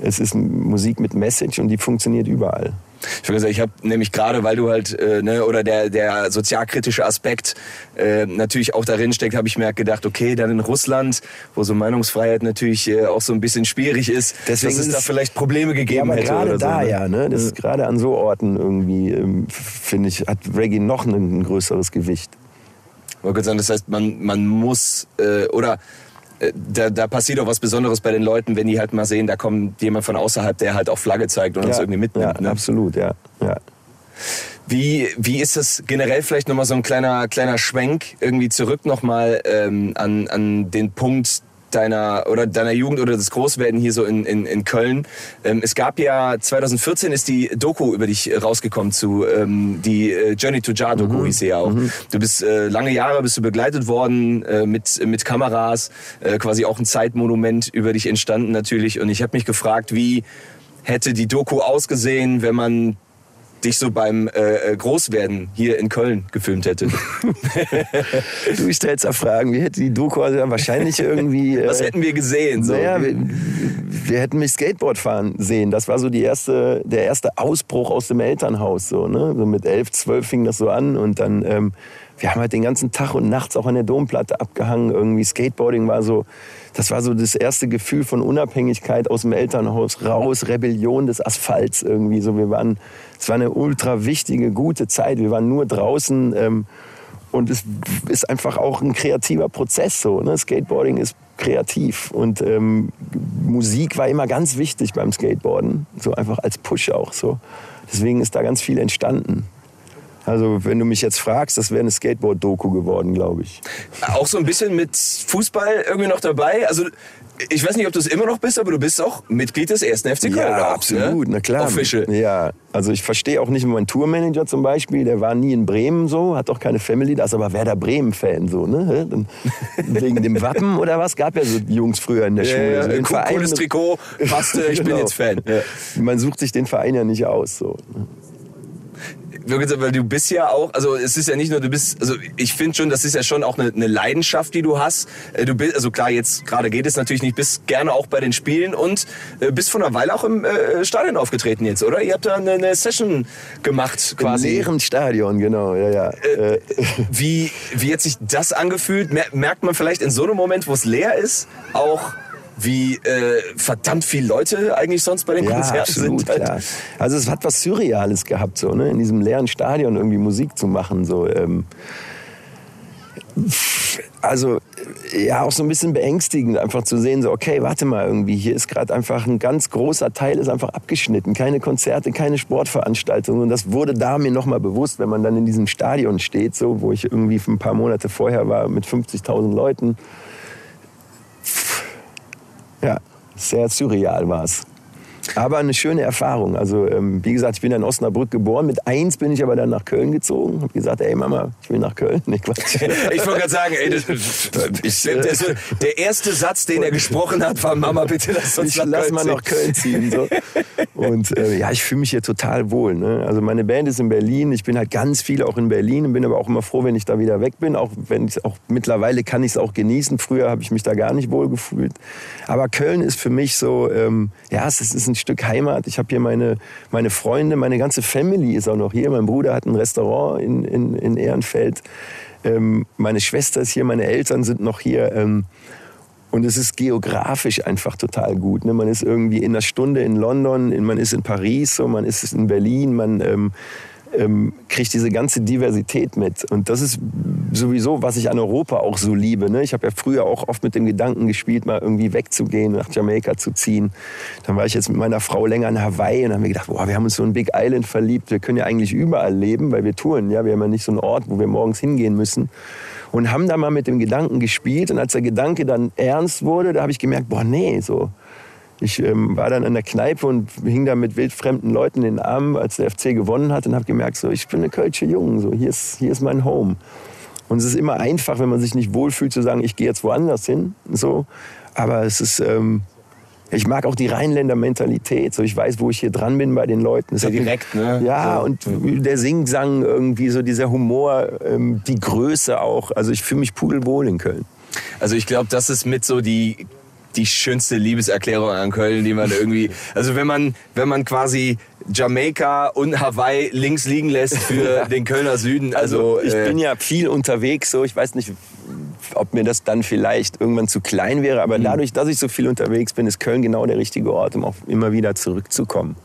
es ist Musik mit Message und die funktioniert überall. Ich würde sagen, ich habe nämlich gerade, weil du halt, äh, ne, oder der, der sozialkritische Aspekt äh, natürlich auch darin steckt, habe ich mir halt gedacht, okay, dann in Russland, wo so Meinungsfreiheit natürlich äh, auch so ein bisschen schwierig ist, Deswegen dass es ist da vielleicht Probleme Ja, gegeben aber hätte. gerade oder so, da ne? ja, ne? Das ist gerade an so Orten irgendwie, ähm, finde ich, hat Reggae noch ein größeres Gewicht. Wollte sagen, das heißt, man, man muss, äh, oder äh, da, da passiert auch was Besonderes bei den Leuten, wenn die halt mal sehen, da kommt jemand von außerhalb, der halt auch Flagge zeigt und uns irgendwie mitnimmt. ja, ne? absolut, ja. ja. Wie, wie ist es generell vielleicht nochmal so ein kleiner, kleiner Schwenk irgendwie zurück nochmal ähm, an, an den Punkt deiner oder deiner Jugend oder des Großwerden hier so in, in, in Köln. Ähm, es gab ja 2014 ist die Doku über dich rausgekommen zu ähm, die äh, Journey to Jar Doku hieß sie ja auch. Du bist äh, lange Jahre bist du begleitet worden äh, mit mit Kameras, äh, quasi auch ein Zeitmonument über dich entstanden natürlich. Und ich habe mich gefragt, wie hätte die Doku ausgesehen, wenn man dich so beim äh, äh, Großwerden hier in Köln gefilmt hätte. *laughs* Du stellst da Fragen, wie hätte die Doku also wahrscheinlich irgendwie... *laughs* äh, Was hätten wir gesehen? So? Naja, wir, wir hätten mich Skateboard fahren sehen. Das war so die erste, der erste Ausbruch aus dem Elternhaus. So, ne? so mit elf, zwölf fing das so an und dann, ähm, wir haben halt den ganzen Tag und nachts auch an der Domplatte abgehangen. Irgendwie Skateboarding war so, das war so das erste Gefühl von Unabhängigkeit aus dem Elternhaus raus, Rebellion des Asphalts irgendwie. So, wir waren, es war eine ultra wichtige, gute Zeit. Wir waren nur draußen. Ähm, und es ist einfach auch ein kreativer Prozess so. Ne? Skateboarding ist kreativ und ähm, Musik war immer ganz wichtig beim Skateboarden, so einfach als Push auch so. Deswegen ist da ganz viel entstanden. Also wenn du mich jetzt fragst, das wäre eine Skateboard-Doku geworden, glaube ich. Auch so ein bisschen mit Fußball irgendwie noch dabei. Also ich weiß nicht, ob du es immer noch bist, aber du bist auch Mitglied des ersten FC Köln. Ja, auch, absolut, ne? na klar. Official. Ja, also ich verstehe auch nicht meinen Tourmanager zum Beispiel, der war nie in Bremen so, hat auch keine Family, da ist aber Werder Bremen-Fan so, ne? *laughs* Wegen dem Wappen oder was? Gab ja so Jungs früher in der Ja, Schule. ja, so Verein- cooles Trikot, passte, ich *laughs* bin Genau. jetzt Fan. Ja. Man sucht sich den Verein ja nicht aus. So. Wirklich, weil du bist ja auch, also es ist ja nicht nur, du bist, also ich finde schon, das ist ja schon auch eine, eine Leidenschaft, die du hast. Äh, Du bist, also klar, jetzt gerade geht es natürlich nicht, bist gerne auch bei den Spielen und äh, bist vor einer Weile auch im äh, Stadion aufgetreten jetzt, oder? Ihr habt da eine, eine Session gemacht Im quasi. leeren Stadion, genau, ja, ja. Äh, Wie, wie hat sich das angefühlt? Mer- Merkt man vielleicht in so einem Moment, wo es leer ist, auch wie äh, verdammt viele Leute eigentlich sonst bei den ja, Konzerten absolut, sind? Halt. klar. Also es hat was Surreales gehabt, so, ne? in diesem leeren Stadion irgendwie Musik zu machen. So, ähm, also ja auch so ein bisschen beängstigend, einfach zu sehen, so okay, warte mal irgendwie, hier ist gerade einfach ein ganz großer Teil ist einfach abgeschnitten, keine Konzerte, keine Sportveranstaltungen und das wurde da mir noch mal bewusst, wenn man dann in diesem Stadion steht, so wo ich irgendwie ein paar Monate vorher war mit 50.000 Leuten. Ja, sehr surreal war es. Aber eine schöne Erfahrung. Also ähm, wie gesagt, ich bin in Osnabrück geboren. Mit eins bin ich aber dann nach Köln gezogen. Hab gesagt, ey Mama, ich will nach Köln. *laughs* Nee, Quatsch. ich wollte gerade sagen, ey, das, ich, der, der, erste Satz, den er gesprochen hat, war Mama, bitte lass uns ich nach lass Köln mal nach Köln ziehen. So. Und äh, ja, ich fühle mich hier total wohl. Ne? Also meine Band ist in Berlin. Ich bin halt ganz viel auch in Berlin und bin aber auch immer froh, wenn ich da wieder weg bin. Auch wenn ich auch mittlerweile kann ich es auch genießen. Früher habe ich mich da gar nicht wohl gefühlt. Aber Köln ist für mich so, ähm, ja, es ist ein Stück Heimat. Ich habe hier meine, meine Freunde, meine ganze Family ist auch noch hier. Mein Bruder hat ein Restaurant in, in, in Ehrenfeld. Ähm, meine Schwester ist hier, meine Eltern sind noch hier. Ähm, und es ist geografisch einfach total gut. Ne? Man ist irgendwie in einer Stunde in London, man ist in Paris, so, man ist in Berlin, man ähm, ähm, kriegt diese ganze Diversität mit. Und das ist sowieso, was ich an Europa auch so liebe. Ne? Ich habe ja früher auch oft mit dem Gedanken gespielt, mal irgendwie wegzugehen, nach Jamaika zu ziehen. Dann war ich jetzt mit meiner Frau länger in Hawaii und haben wir gedacht, boah, wir haben uns so in Big Island verliebt. Wir können ja eigentlich überall leben, weil wir touren. Ja? Wir haben ja nicht so einen Ort, wo wir morgens hingehen müssen. Und haben da mal mit dem Gedanken gespielt. Und als der Gedanke dann ernst wurde, da habe ich gemerkt, boah, nee, so ich ähm, war dann in der Kneipe und hing da mit wildfremden Leuten in den Armen, als der FC gewonnen hat und habe gemerkt, so, ich bin eine Kölsche Jung, so, hier, ist, hier ist mein Home. Und es ist immer einfach, wenn man sich nicht wohlfühlt, zu sagen, ich gehe jetzt woanders hin. So. Aber es ist, ähm, ich mag auch die Rheinländer-Mentalität. So, ich weiß, wo ich hier dran bin bei den Leuten. Sehr direkt, ne? Ja, so. und der Singsang irgendwie, so dieser Humor, ähm, die Größe auch. Also ich fühle mich pudelwohl in Köln. Also ich glaube, das ist mit so die die schönste Liebeserklärung an Köln, die man irgendwie, also wenn man, wenn man quasi Jamaika und Hawaii links liegen lässt für *laughs* den Kölner Süden. Also, also ich äh, bin ja viel unterwegs, so ich weiß nicht, ob mir das dann vielleicht irgendwann zu klein wäre, aber mhm. dadurch, dass ich so viel unterwegs bin, ist Köln genau der richtige Ort, um auch immer wieder zurückzukommen.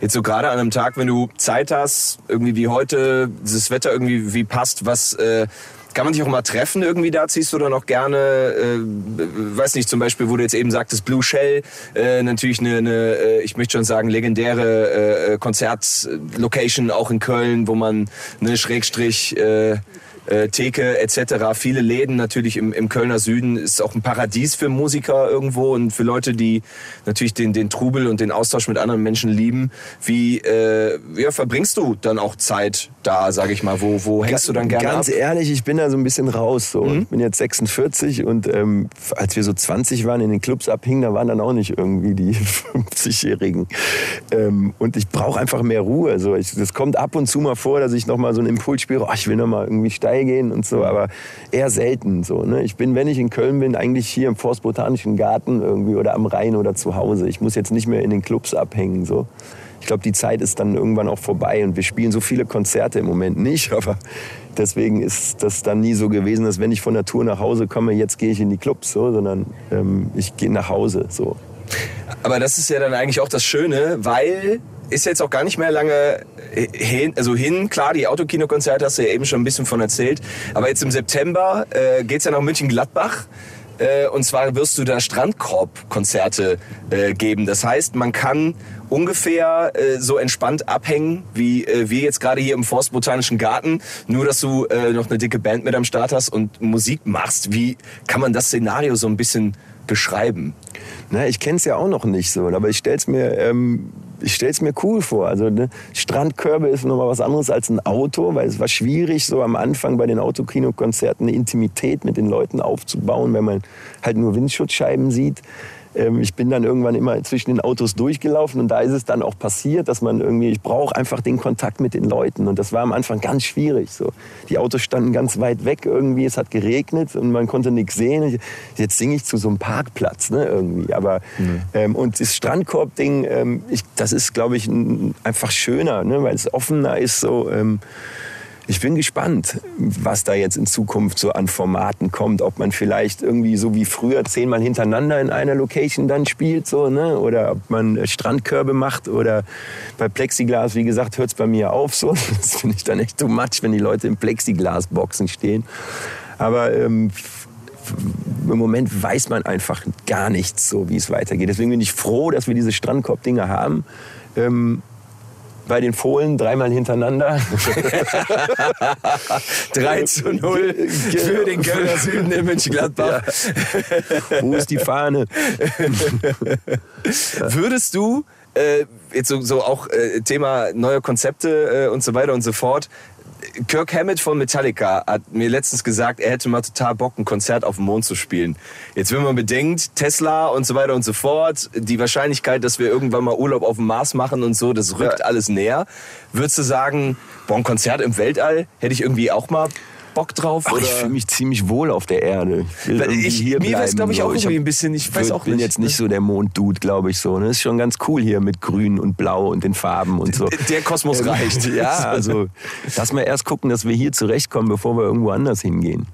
Jetzt so gerade an einem Tag, wenn du Zeit hast, irgendwie wie heute, das Wetter irgendwie wie passt, was äh, kann man sich auch mal treffen irgendwie da? Ziehst du dann auch gerne, äh, weiß nicht, zum Beispiel, wo du jetzt eben sagtest, Blue Shell, äh, natürlich eine, eine äh, ich möchte schon sagen, legendäre äh, Konzertlocation auch in Köln, wo man eine Schrägstrich... Äh, äh, Theke etc. Viele Läden natürlich im, im Kölner Süden ist auch ein Paradies für Musiker irgendwo und für Leute, die natürlich den, den Trubel und den Austausch mit anderen Menschen lieben. Wie äh, ja, verbringst du dann auch Zeit da, sage ich mal? Wo, wo hängst du dann gerne Ganz ab? ehrlich, ich bin da so ein bisschen raus. So. Mhm. Ich bin jetzt 46 und ähm, als wir so 20 waren, in den Clubs abhingen, da waren dann auch nicht irgendwie die *laughs* 50-Jährigen. Ähm, und ich brauche einfach mehr Ruhe. Also ich, das kommt ab und zu mal vor, dass ich noch mal so einen Impuls spüre, oh, ich will noch mal irgendwie steigen gehen und so, aber eher selten so. Ne? Ich bin, wenn ich in Köln bin, eigentlich hier im Forstbotanischen Garten irgendwie oder am Rhein oder zu Hause. Ich muss jetzt nicht mehr in den Clubs abhängen so. Ich glaube, die Zeit ist dann irgendwann auch vorbei und wir spielen so viele Konzerte im Moment nicht, *laughs* aber deswegen ist das dann nie so gewesen, dass wenn ich von der Tour nach Hause komme, jetzt gehe ich in die Clubs, so, sondern ähm, ich gehe nach Hause so. Aber das ist ja dann eigentlich auch das Schöne, weil ist jetzt auch gar nicht mehr lange hin, also hin. Klar, die Autokinokonzerte hast du ja eben schon ein bisschen von erzählt. Aber jetzt im September äh, es ja nach München-Gladbach. Äh, und zwar wirst du da Strandkorb-Konzerte äh, geben. Das heißt, man kann ungefähr äh, so entspannt abhängen, wie äh, wir jetzt gerade hier im Forstbotanischen Garten. Nur, dass du äh, noch eine dicke Band mit am Start hast und Musik machst. Wie kann man das Szenario so ein bisschen beschreiben? Na, ich kenne es ja auch noch nicht so, aber ich stelle es mir ähm, ich stelle es mir cool vor. Also ne, Strandkörbe ist nochmal was anderes als ein Auto, weil es war schwierig, so am Anfang bei den Autokinokonzerten eine Intimität mit den Leuten aufzubauen, wenn man halt nur Windschutzscheiben sieht. Ähm, ich bin dann irgendwann immer zwischen den Autos durchgelaufen und da ist es dann auch passiert, dass man irgendwie, ich brauche einfach den Kontakt mit den Leuten und das war am Anfang ganz schwierig. So. Die Autos standen ganz weit weg irgendwie, es hat geregnet und man konnte nichts sehen. Jetzt singe ich zu so einem Parkplatz ne, irgendwie. Aber, mhm. ähm, und das Strandkorb-Ding, ähm, das ist, glaube ich, einfach schöner, ne, weil es offener ist so. Ähm, ich bin gespannt, was da jetzt in Zukunft so an Formaten kommt. Ob man vielleicht irgendwie so wie früher zehnmal hintereinander in einer Location dann spielt, so, ne? oder ob man Strandkörbe macht oder bei Plexiglas, wie gesagt, hört es bei mir auf. So. *laughs* Das finde ich dann echt too much, wenn die Leute in Plexiglasboxen stehen. Aber ähm, im Moment weiß man einfach gar nichts, so wie es weitergeht. Deswegen bin ich froh, dass wir diese Strandkorb-Dinger haben. Ähm, bei den Fohlen dreimal hintereinander. *laughs* 3 zu 0 für den Kölner Süden in Mönchengladbach. Ja. Wo ist die Fahne? Würdest du, äh, jetzt so, so auch äh, Thema neue Konzepte äh, und so weiter und so fort, Kirk Hammett von Metallica hat mir letztens gesagt, er hätte mal total Bock, ein Konzert auf dem Mond zu spielen. Jetzt, wenn man bedenkt, Tesla und so weiter und so fort, die Wahrscheinlichkeit, dass wir irgendwann mal Urlaub auf dem Mars machen und so, das rückt ja. alles näher. Würdest du sagen, boah, ein Konzert im Weltall hätte ich irgendwie auch mal Bock drauf? Ach, ich fühle mich ziemlich wohl auf der Erde. Ich, ich hier mir wäre es, glaube ich, auch ich irgendwie ein bisschen, ich weiß auch nicht. bin jetzt nicht so der Monddude, glaube ich so. Das ne? ist schon ganz cool hier mit Grün und Blau und den Farben und so. Der Kosmos ähm, reicht. *laughs* ja, also *laughs* lass mal erst gucken, dass wir hier zurechtkommen, bevor wir irgendwo anders hingehen.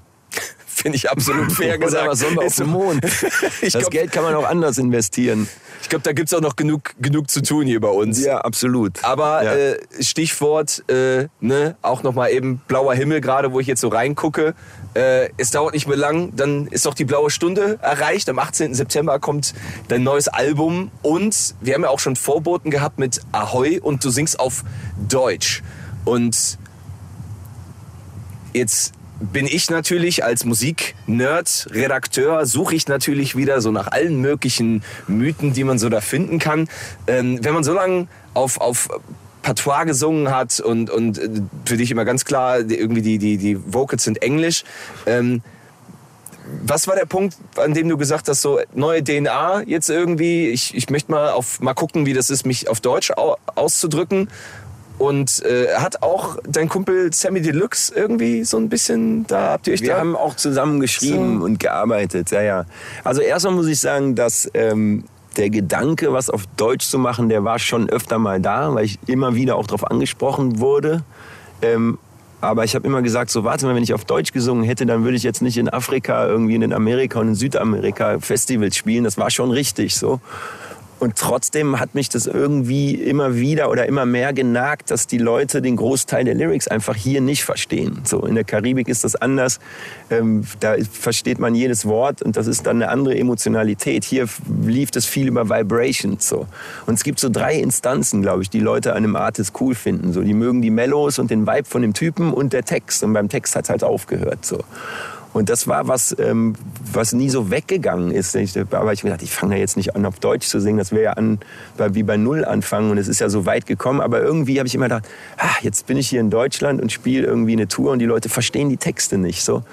Finde ich absolut *laughs* fair gesagt. Oder was sollen wir auf dem Mond? *laughs* das glaub, Geld kann man auch anders investieren. Ich glaube, da gibt es auch noch genug, genug zu tun hier bei uns. Ja, absolut. Aber ja. äh, Stichwort, äh, ne, auch nochmal eben blauer Himmel, gerade wo ich jetzt so reingucke. Äh, es dauert nicht mehr lang, dann ist doch die blaue Stunde erreicht. Am 18. September kommt dein neues Album. Und wir haben ja auch schon Vorboten gehabt mit Ahoi und du singst auf Deutsch. Und jetzt bin ich natürlich als Musiknerd, Redakteur, suche ich natürlich wieder so nach allen möglichen Mythen, die man so da finden kann. Ähm, wenn man so lange auf, auf Patois gesungen hat und, und äh, für dich immer ganz klar, irgendwie die, die, die Vocals sind englisch. Ähm, was war der Punkt, an dem du gesagt hast, so neue DNA jetzt irgendwie, ich, ich möchte mal, auf, mal gucken, wie das ist, mich auf Deutsch auszudrücken und äh, hat auch dein Kumpel Sammy Deluxe irgendwie so ein bisschen, da habt ihr euch Wir da haben auch zusammen geschrieben so. und gearbeitet, ja, ja. Also erstmal muss ich sagen, dass ähm, der Gedanke, was auf Deutsch zu machen, der war schon öfter mal da, weil ich immer wieder auch darauf angesprochen wurde. Ähm, aber ich habe immer gesagt, so warte mal, wenn ich auf Deutsch gesungen hätte, dann würde ich jetzt nicht in Afrika, irgendwie in Amerika und in Südamerika Festivals spielen. Das war schon richtig so. Und trotzdem hat mich das irgendwie immer wieder oder immer mehr genagt, dass die Leute den Großteil der Lyrics einfach hier nicht verstehen. So in der Karibik ist das anders. Ähm, da versteht man jedes Wort und das ist dann eine andere Emotionalität. Hier lief das viel über Vibrations so. Und es gibt so drei Instanzen, glaube ich, die Leute an einem Artist cool finden. So, die mögen die Mellows und den Vibe von dem Typen und der Text. Und beim Text hat es halt aufgehört so. Und das war was, ähm, was nie so weggegangen ist. Ich, aber ich gedacht, ich fange ja jetzt nicht an, auf Deutsch zu singen. Das wäre ja an, wie bei Null anfangen. Und es ist ja so weit gekommen. Aber irgendwie habe ich immer gedacht, ah, jetzt bin ich hier in Deutschland und spiele irgendwie eine Tour und die Leute verstehen die Texte nicht. So.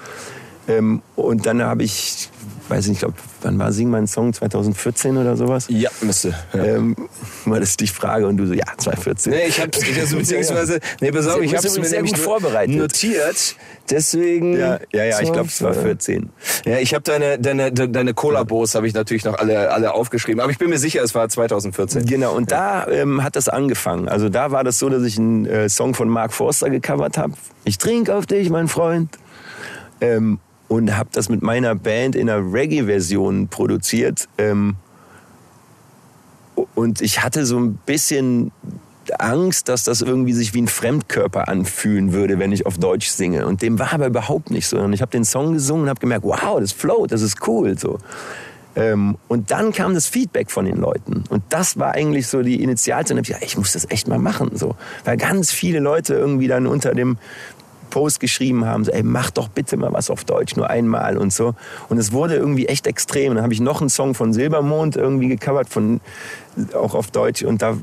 Ähm, und dann habe ich weiß nicht, ich glaube, wann war Sing mein Song? 2014 oder sowas? Ja, müsste. Ja. Ähm, mal das ist die Frage und du so, ja, 2014. Nee, ich habe also *laughs* beziehungsweise, nee, pass auf, ich habe es mir sehr gut vorbereitet. Notiert, deswegen. Ja, ja, ja ich glaube, es war 14. Ja, ich habe deine, deine, deine Kollabos habe ich natürlich noch alle, alle aufgeschrieben, aber ich bin mir sicher, es war 2014. Genau, und ja. da ähm, hat das angefangen. Also da war das so, dass ich einen äh, Song von Mark Forster gecovert habe. Ich trinke auf dich, mein Freund. Ähm, und habe das mit meiner Band in einer Reggae-Version produziert. Ähm, und ich hatte so ein bisschen Angst, dass das irgendwie sich wie ein Fremdkörper anfühlen würde, wenn ich auf Deutsch singe. Und dem war aber überhaupt nicht so. Und ich habe den Song gesungen und habe gemerkt, wow, das float, das ist cool. So. Ähm, und dann kam das Feedback von den Leuten. Und das war eigentlich so die Initialzeit. Und ich, ja, ich muss das echt mal machen. So. Weil ganz viele Leute irgendwie dann unter dem Post geschrieben haben, so, ey, mach doch bitte mal was auf Deutsch, nur einmal und so. Und es wurde irgendwie echt extrem. Dann habe ich noch einen Song von Silbermond irgendwie gecovert, von, auch auf Deutsch. Und da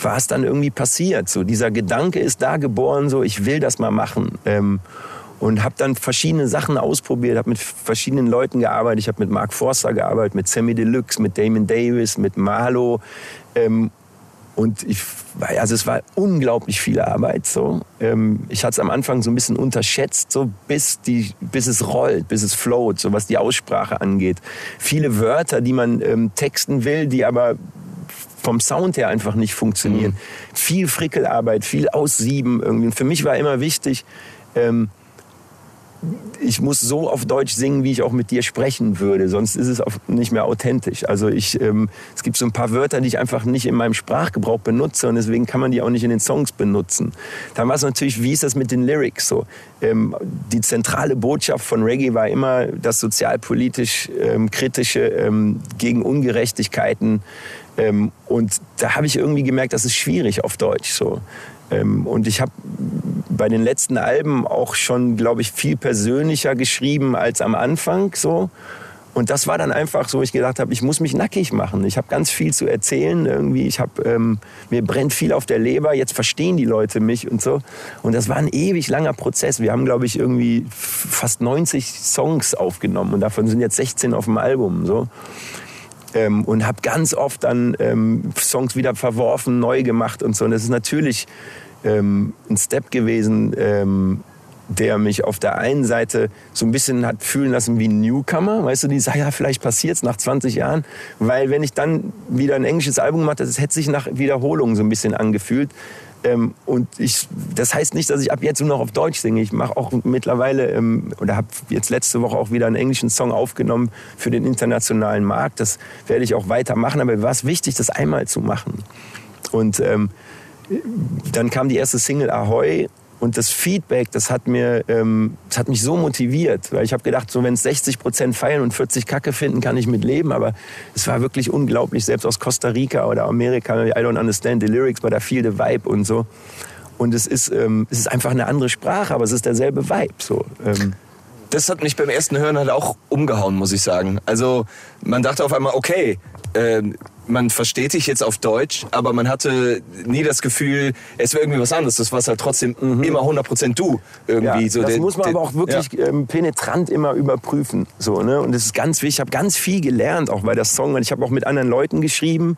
war es dann irgendwie passiert. So, dieser Gedanke ist da geboren, so, ich will das mal machen. Ähm, und habe dann verschiedene Sachen ausprobiert, habe mit verschiedenen Leuten gearbeitet. Ich habe mit Mark Forster gearbeitet, mit Sammy Deluxe, mit Damon Davis, mit Marlo. Ähm, und ich, also es war unglaublich viel Arbeit. So. Ähm, ich hatte es am Anfang so ein bisschen unterschätzt, so bis, die, bis es rollt, bis es float, so was die Aussprache angeht. Viele Wörter, die man ähm, texten will, die aber vom Sound her einfach nicht funktionieren. Mhm. Viel Frickelarbeit, viel Aussieben irgendwie. Und für mich war immer wichtig, ähm, ich muss so auf Deutsch singen, wie ich auch mit dir sprechen würde, sonst ist es nicht mehr authentisch. Also ich, ähm, es gibt so ein paar Wörter, die ich einfach nicht in meinem Sprachgebrauch benutze und deswegen kann man die auch nicht in den Songs benutzen. Dann war es natürlich, wie ist das mit den Lyrics so? Ähm, die zentrale Botschaft von Reggae war immer das sozialpolitisch ähm, kritische ähm, gegen Ungerechtigkeiten ähm, und da habe ich irgendwie gemerkt, das ist schwierig auf Deutsch so. Ähm, und ich habe bei den letzten Alben auch schon, glaube ich, viel persönlicher geschrieben als am Anfang so. Und das war dann einfach so, ich gedacht habe, ich muss mich nackig machen. Ich habe ganz viel zu erzählen irgendwie. Ich habe ähm, mir brennt viel auf der Leber. Jetzt verstehen die Leute mich und so. Und das war ein ewig langer Prozess. Wir haben, glaube ich, irgendwie fast 90 Songs aufgenommen und davon sind jetzt 16 auf dem Album so. Ähm, und habe ganz oft dann ähm, Songs wieder verworfen, neu gemacht und so. Und das ist natürlich ähm, ein Step gewesen, ähm, der mich auf der einen Seite so ein bisschen hat fühlen lassen wie ein Newcomer, weißt du, die sagen, ja, vielleicht passiert's nach 20 Jahren, weil wenn ich dann wieder ein englisches Album mache, das hätte sich nach Wiederholung so ein bisschen angefühlt. Ähm, und ich, das heißt nicht, dass ich ab jetzt nur noch auf Deutsch singe. Ich mache auch mittlerweile ähm, oder habe jetzt letzte Woche auch wieder einen englischen Song aufgenommen für den internationalen Markt. Das werde ich auch weitermachen. Aber war es wichtig, das einmal zu machen. Und ähm, dann kam die erste Single Ahoy und das Feedback, das hat, mir, ähm, das hat mich so motiviert, weil ich habe gedacht, so wenn es 60 Prozent feiern und 40 Kacke finden, kann ich mit leben. Aber es war wirklich unglaublich, selbst aus Costa Rica oder Amerika, I don't understand the lyrics, but I feel the vibe und so. Und es ist, ähm, es ist einfach eine andere Sprache, aber es ist derselbe Vibe. So. Ähm. Das hat mich beim ersten Hören halt auch umgehauen, muss ich sagen. Also man dachte auf einmal, okay, äh, man versteht dich jetzt auf Deutsch, aber man hatte nie das Gefühl, es wäre irgendwie was anderes. Das war halt trotzdem mhm. immer 100% du. Irgendwie. Ja, so das der, muss man der, aber auch wirklich ja. ähm, penetrant immer überprüfen. So, ne? Und das ist ganz wichtig. Ich habe ganz viel gelernt, auch bei der Song. Ich habe auch mit anderen Leuten geschrieben.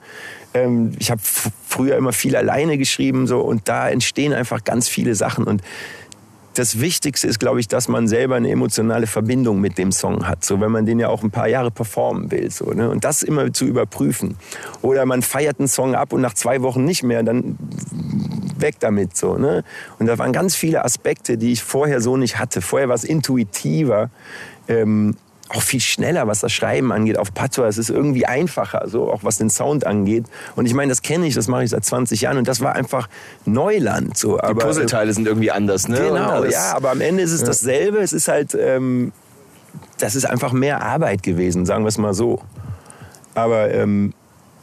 Ähm, ich habe früher immer viel alleine geschrieben. So, und da entstehen einfach ganz viele Sachen. Und das Wichtigste ist, glaube ich, dass man selber eine emotionale Verbindung mit dem Song hat. So, wenn man den ja auch ein paar Jahre performen will. So, ne? Und das immer zu überprüfen. Oder man feiert einen Song ab und nach zwei Wochen nicht mehr, dann weg damit. So, ne? Und da waren ganz viele Aspekte, die ich vorher so nicht hatte. Vorher war es intuitiver. Ähm, auch viel schneller, was das Schreiben angeht. Auf Patois es ist irgendwie einfacher, so auch was den Sound angeht. Und ich meine, das kenne ich, das mache ich seit 20 Jahren und das war einfach Neuland. So. Die aber, Puzzleteile sind irgendwie anders, ne? Genau, ja, aber am Ende ist es ja. dasselbe. Es ist halt, ähm, das ist einfach mehr Arbeit gewesen, sagen wir es mal so. Aber ähm,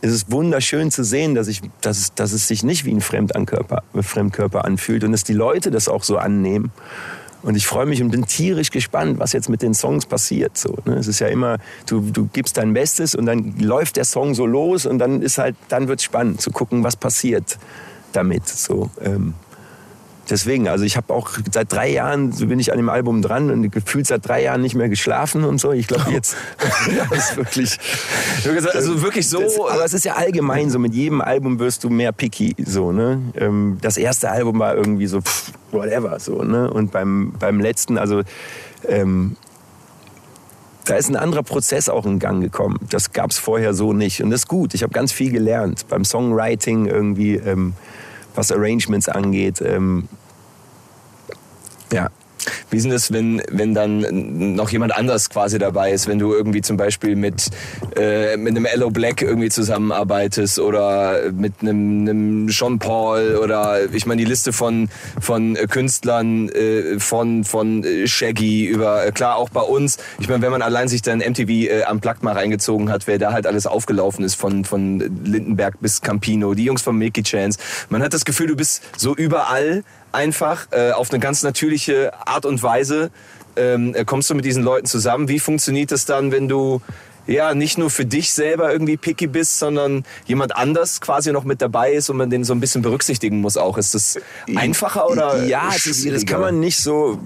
es ist wunderschön zu sehen, dass, ich, dass, es, dass es sich nicht wie ein Fremdankörper, Fremdkörper anfühlt und dass die Leute das auch so annehmen. Und ich freue mich und bin tierisch gespannt, was jetzt mit den Songs passiert. So, ne? Es ist ja immer, du, du gibst dein Bestes und dann läuft der Song so los und dann ist halt, dann wird spannend zu gucken, was passiert damit. So, ähm, deswegen, also ich habe auch seit drei Jahren, so bin ich an dem Album dran und gefühlt seit drei Jahren nicht mehr geschlafen und so. Ich glaube jetzt, *laughs* das ist wirklich, also wirklich so. Das, aber es ist ja allgemein so, mit jedem Album wirst du mehr picky, so, ne. Ähm, das erste Album war irgendwie so, pff, whatever, so, ne. Und beim, beim letzten, also, ähm, da ist ein anderer Prozess auch in Gang gekommen. Das gab es vorher so nicht. Und das ist gut. Ich habe ganz viel gelernt. Beim Songwriting irgendwie, ähm, was Arrangements angeht. Ähm, ja, wie ist denn das, wenn, wenn dann noch jemand anders quasi dabei ist, wenn du irgendwie zum Beispiel mit, äh, mit einem Ello Black irgendwie zusammenarbeitest oder mit einem, einem Sean Paul oder ich meine die Liste von, von Künstlern äh, von, von Shaggy über, äh, klar auch bei uns. Ich meine, wenn man allein sich dann MTV äh, am Plug mal reingezogen hat, wer da halt alles aufgelaufen ist von, von Lindenberg bis Campino, die Jungs von Mickey Chance. Man hat das Gefühl, du bist so überall einfach äh, auf eine ganz natürliche Art und Weise ähm, äh, kommst du mit diesen Leuten zusammen. Wie funktioniert das dann, wenn du ja nicht nur für dich selber irgendwie picky bist, sondern jemand anders quasi noch mit dabei ist und man den so ein bisschen berücksichtigen muss auch. Ist das einfacher oder? Ja, das, das kann man nicht so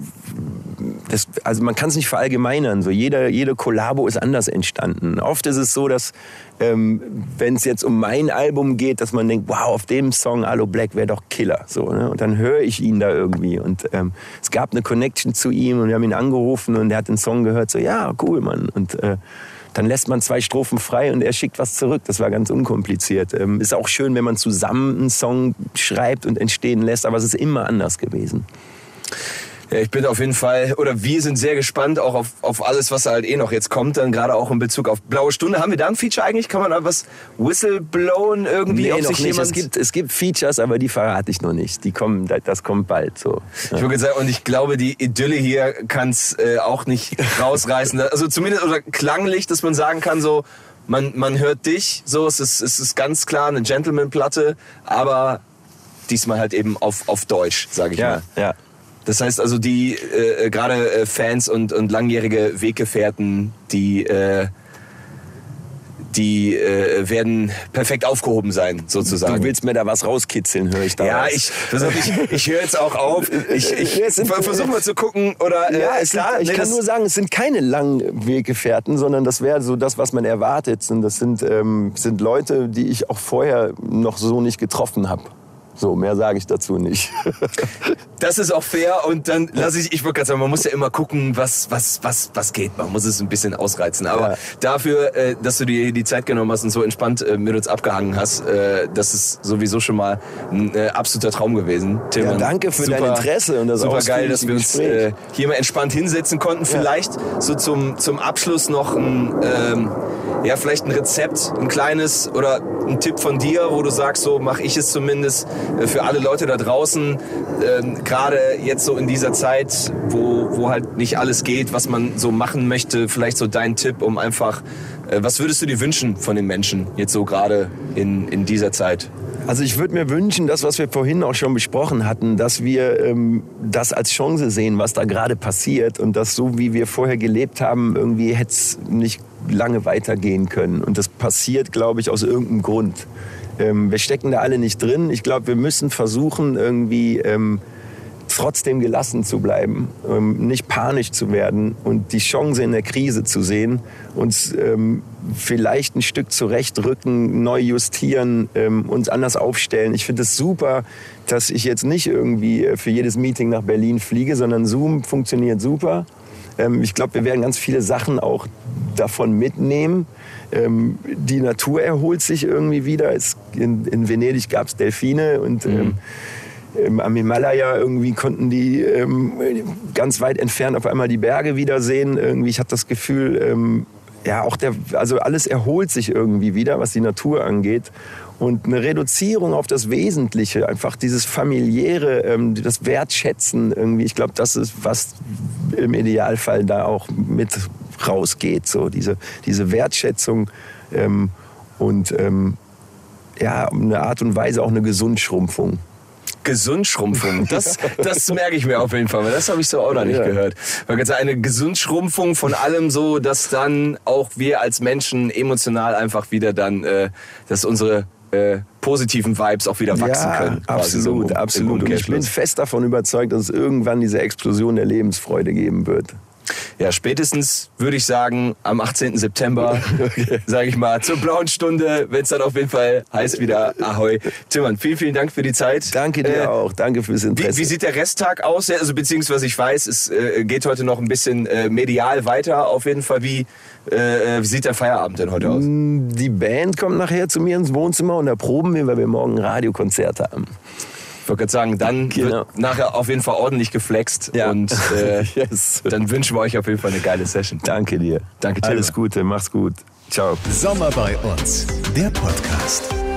das, also man kann es nicht verallgemeinern. So jede, jede Kollabo ist anders entstanden. Oft ist es so, dass ähm, wenn es jetzt um mein Album geht, dass man denkt, wow, auf dem Song Alo Black wäre doch Killer. So, ne? Und dann höre ich ihn da irgendwie. Und ähm, es gab eine Connection zu ihm und wir haben ihn angerufen und er hat den Song gehört. So, ja, cool, Mann. Und äh, dann lässt man zwei Strophen frei und er schickt was zurück. Das war ganz unkompliziert. Ähm, ist auch schön, wenn man zusammen einen Song schreibt und entstehen lässt, aber es ist immer anders gewesen. Ja, ich bin auf jeden Fall, oder wir sind sehr gespannt auch auf, auf alles, was halt eh noch jetzt kommt, dann gerade auch in Bezug auf Blaue Stunde. Haben wir da ein Feature eigentlich? Kann man da was whistleblowen irgendwie? Nee, ob noch sich nicht. Es gibt, es gibt Features, aber die verrate ich noch nicht. Die kommen, das kommt bald so. Ich würde sagen, und ich glaube, die Idylle hier kann es äh, auch nicht rausreißen. *laughs* Also zumindest oder klanglich, dass man sagen kann, so man, man hört dich, so es ist, es ist ganz klar eine Gentleman-Platte, aber diesmal halt eben auf, auf Deutsch, sage ich mal. ja. Das heißt also, die äh, gerade äh, Fans und, und langjährige Weggefährten, die, äh, die äh, werden perfekt aufgehoben sein, sozusagen. Du willst mir da was rauskitzeln, höre ich da. ja, ich, ich, ich höre jetzt auch auf. Ich, ich Ja, es sind- versuche mal zu gucken. Oder, äh, Ja, es klar, sind, ich nee, kann nur sagen, es sind keine langen Weggefährten, sondern das wäre so das, was man erwartet. Und das sind, ähm, sind Leute, die ich auch vorher noch so nicht getroffen habe. So, mehr sage ich dazu nicht. *laughs* Das ist auch fair und dann lasse ich, ich würde gerade sagen, man muss ja immer gucken, was, was, was, was geht. Man muss es ein bisschen ausreizen. Aber Ja. dafür, äh, dass du dir die Zeit genommen hast und so entspannt äh, mit uns abgehangen hast, äh, das ist sowieso schon mal ein äh, absoluter Traum gewesen. Tillmann, Ja, danke für dein Interesse und das super geil, dass wir uns äh, hier mal entspannt hinsetzen konnten. Vielleicht so zum, zum Abschluss noch ein, ähm, ja, vielleicht ein Rezept, ein kleines oder ein Tipp von dir, wo du sagst, so mache ich es zumindest für alle Leute da draußen, ähm, gerade jetzt so in dieser Zeit, wo, wo halt nicht alles geht, was man so machen möchte, vielleicht so dein Tipp, um einfach, äh, was würdest du dir wünschen von den Menschen jetzt so gerade in, in dieser Zeit? Also ich würde mir wünschen, das, was wir vorhin auch schon besprochen hatten, dass wir ähm, das als Chance sehen, was da gerade passiert und dass so wie wir vorher gelebt haben, irgendwie hätte es nicht lange weitergehen können. Und das passiert, glaube ich, aus irgendeinem Grund. Ähm, wir stecken da alle nicht drin. Ich glaube, wir müssen versuchen, irgendwie ähm, trotzdem gelassen zu bleiben, ähm, nicht panisch zu werden und die Chance in der Krise zu sehen, uns ähm, vielleicht ein Stück zurechtrücken, neu justieren, ähm, uns anders aufstellen. Ich finde es super, dass ich jetzt nicht irgendwie äh, für jedes Meeting nach Berlin fliege, sondern Zoom funktioniert super. Ähm, ich glaube, wir werden ganz viele Sachen auch davon mitnehmen. Ähm, die Natur erholt sich irgendwie wieder. Es, in, in Venedig gab es Delfine und ähm, ähm, am Himalaya irgendwie konnten die ähm, ganz weit entfernt auf einmal die Berge wiedersehen. Irgendwie, ich hatte das Gefühl, ähm, ja, auch der, also alles erholt sich irgendwie wieder, was die Natur angeht. Und eine Reduzierung auf das Wesentliche, einfach dieses familiäre, ähm, das Wertschätzen irgendwie, ich glaube, das ist, was im Idealfall da auch mit rausgeht. So diese, diese Wertschätzung ähm, und ähm, ja, eine Art und Weise auch eine Gesundschrumpfung. Gesundschrumpfung. Das, das merke ich mir auf jeden Fall, weil das habe ich so auch noch nicht Ja. gehört. Weil jetzt eine Gesundschrumpfung von allem so, dass dann auch wir als Menschen emotional einfach wieder dann, äh, dass unsere äh, positiven Vibes auch wieder wachsen ja, können. quasi so absolut, absolut. Und ich bin fest davon überzeugt, dass es irgendwann diese Explosion der Lebensfreude geben wird. Ja, spätestens würde ich sagen, am 18. September, *laughs* sage ich mal, zur blauen Stunde, wenn es dann auf jeden Fall heißt wieder Ahoi. Timmann, vielen, vielen Dank für die Zeit. Danke dir Äh, auch, danke fürs Interesse. Wie, wie sieht der Resttag aus? Also beziehungsweise ich weiß, es äh, geht heute noch ein bisschen äh, medial weiter. Auf jeden Fall, wie, äh, wie sieht der Feierabend denn heute aus? Die Band kommt nachher zu mir ins Wohnzimmer und da proben wir, weil wir morgen ein Radiokonzert haben. Ich wollte gerade sagen, dann Genau. wird nachher auf jeden Fall ordentlich geflext Ja. und äh, *laughs* Yes. dann wünschen wir euch auf jeden Fall eine geile Session. Danke dir. Danke, Tim. Alles Gute, mach's gut. Ciao. Sommer bei uns, der Podcast.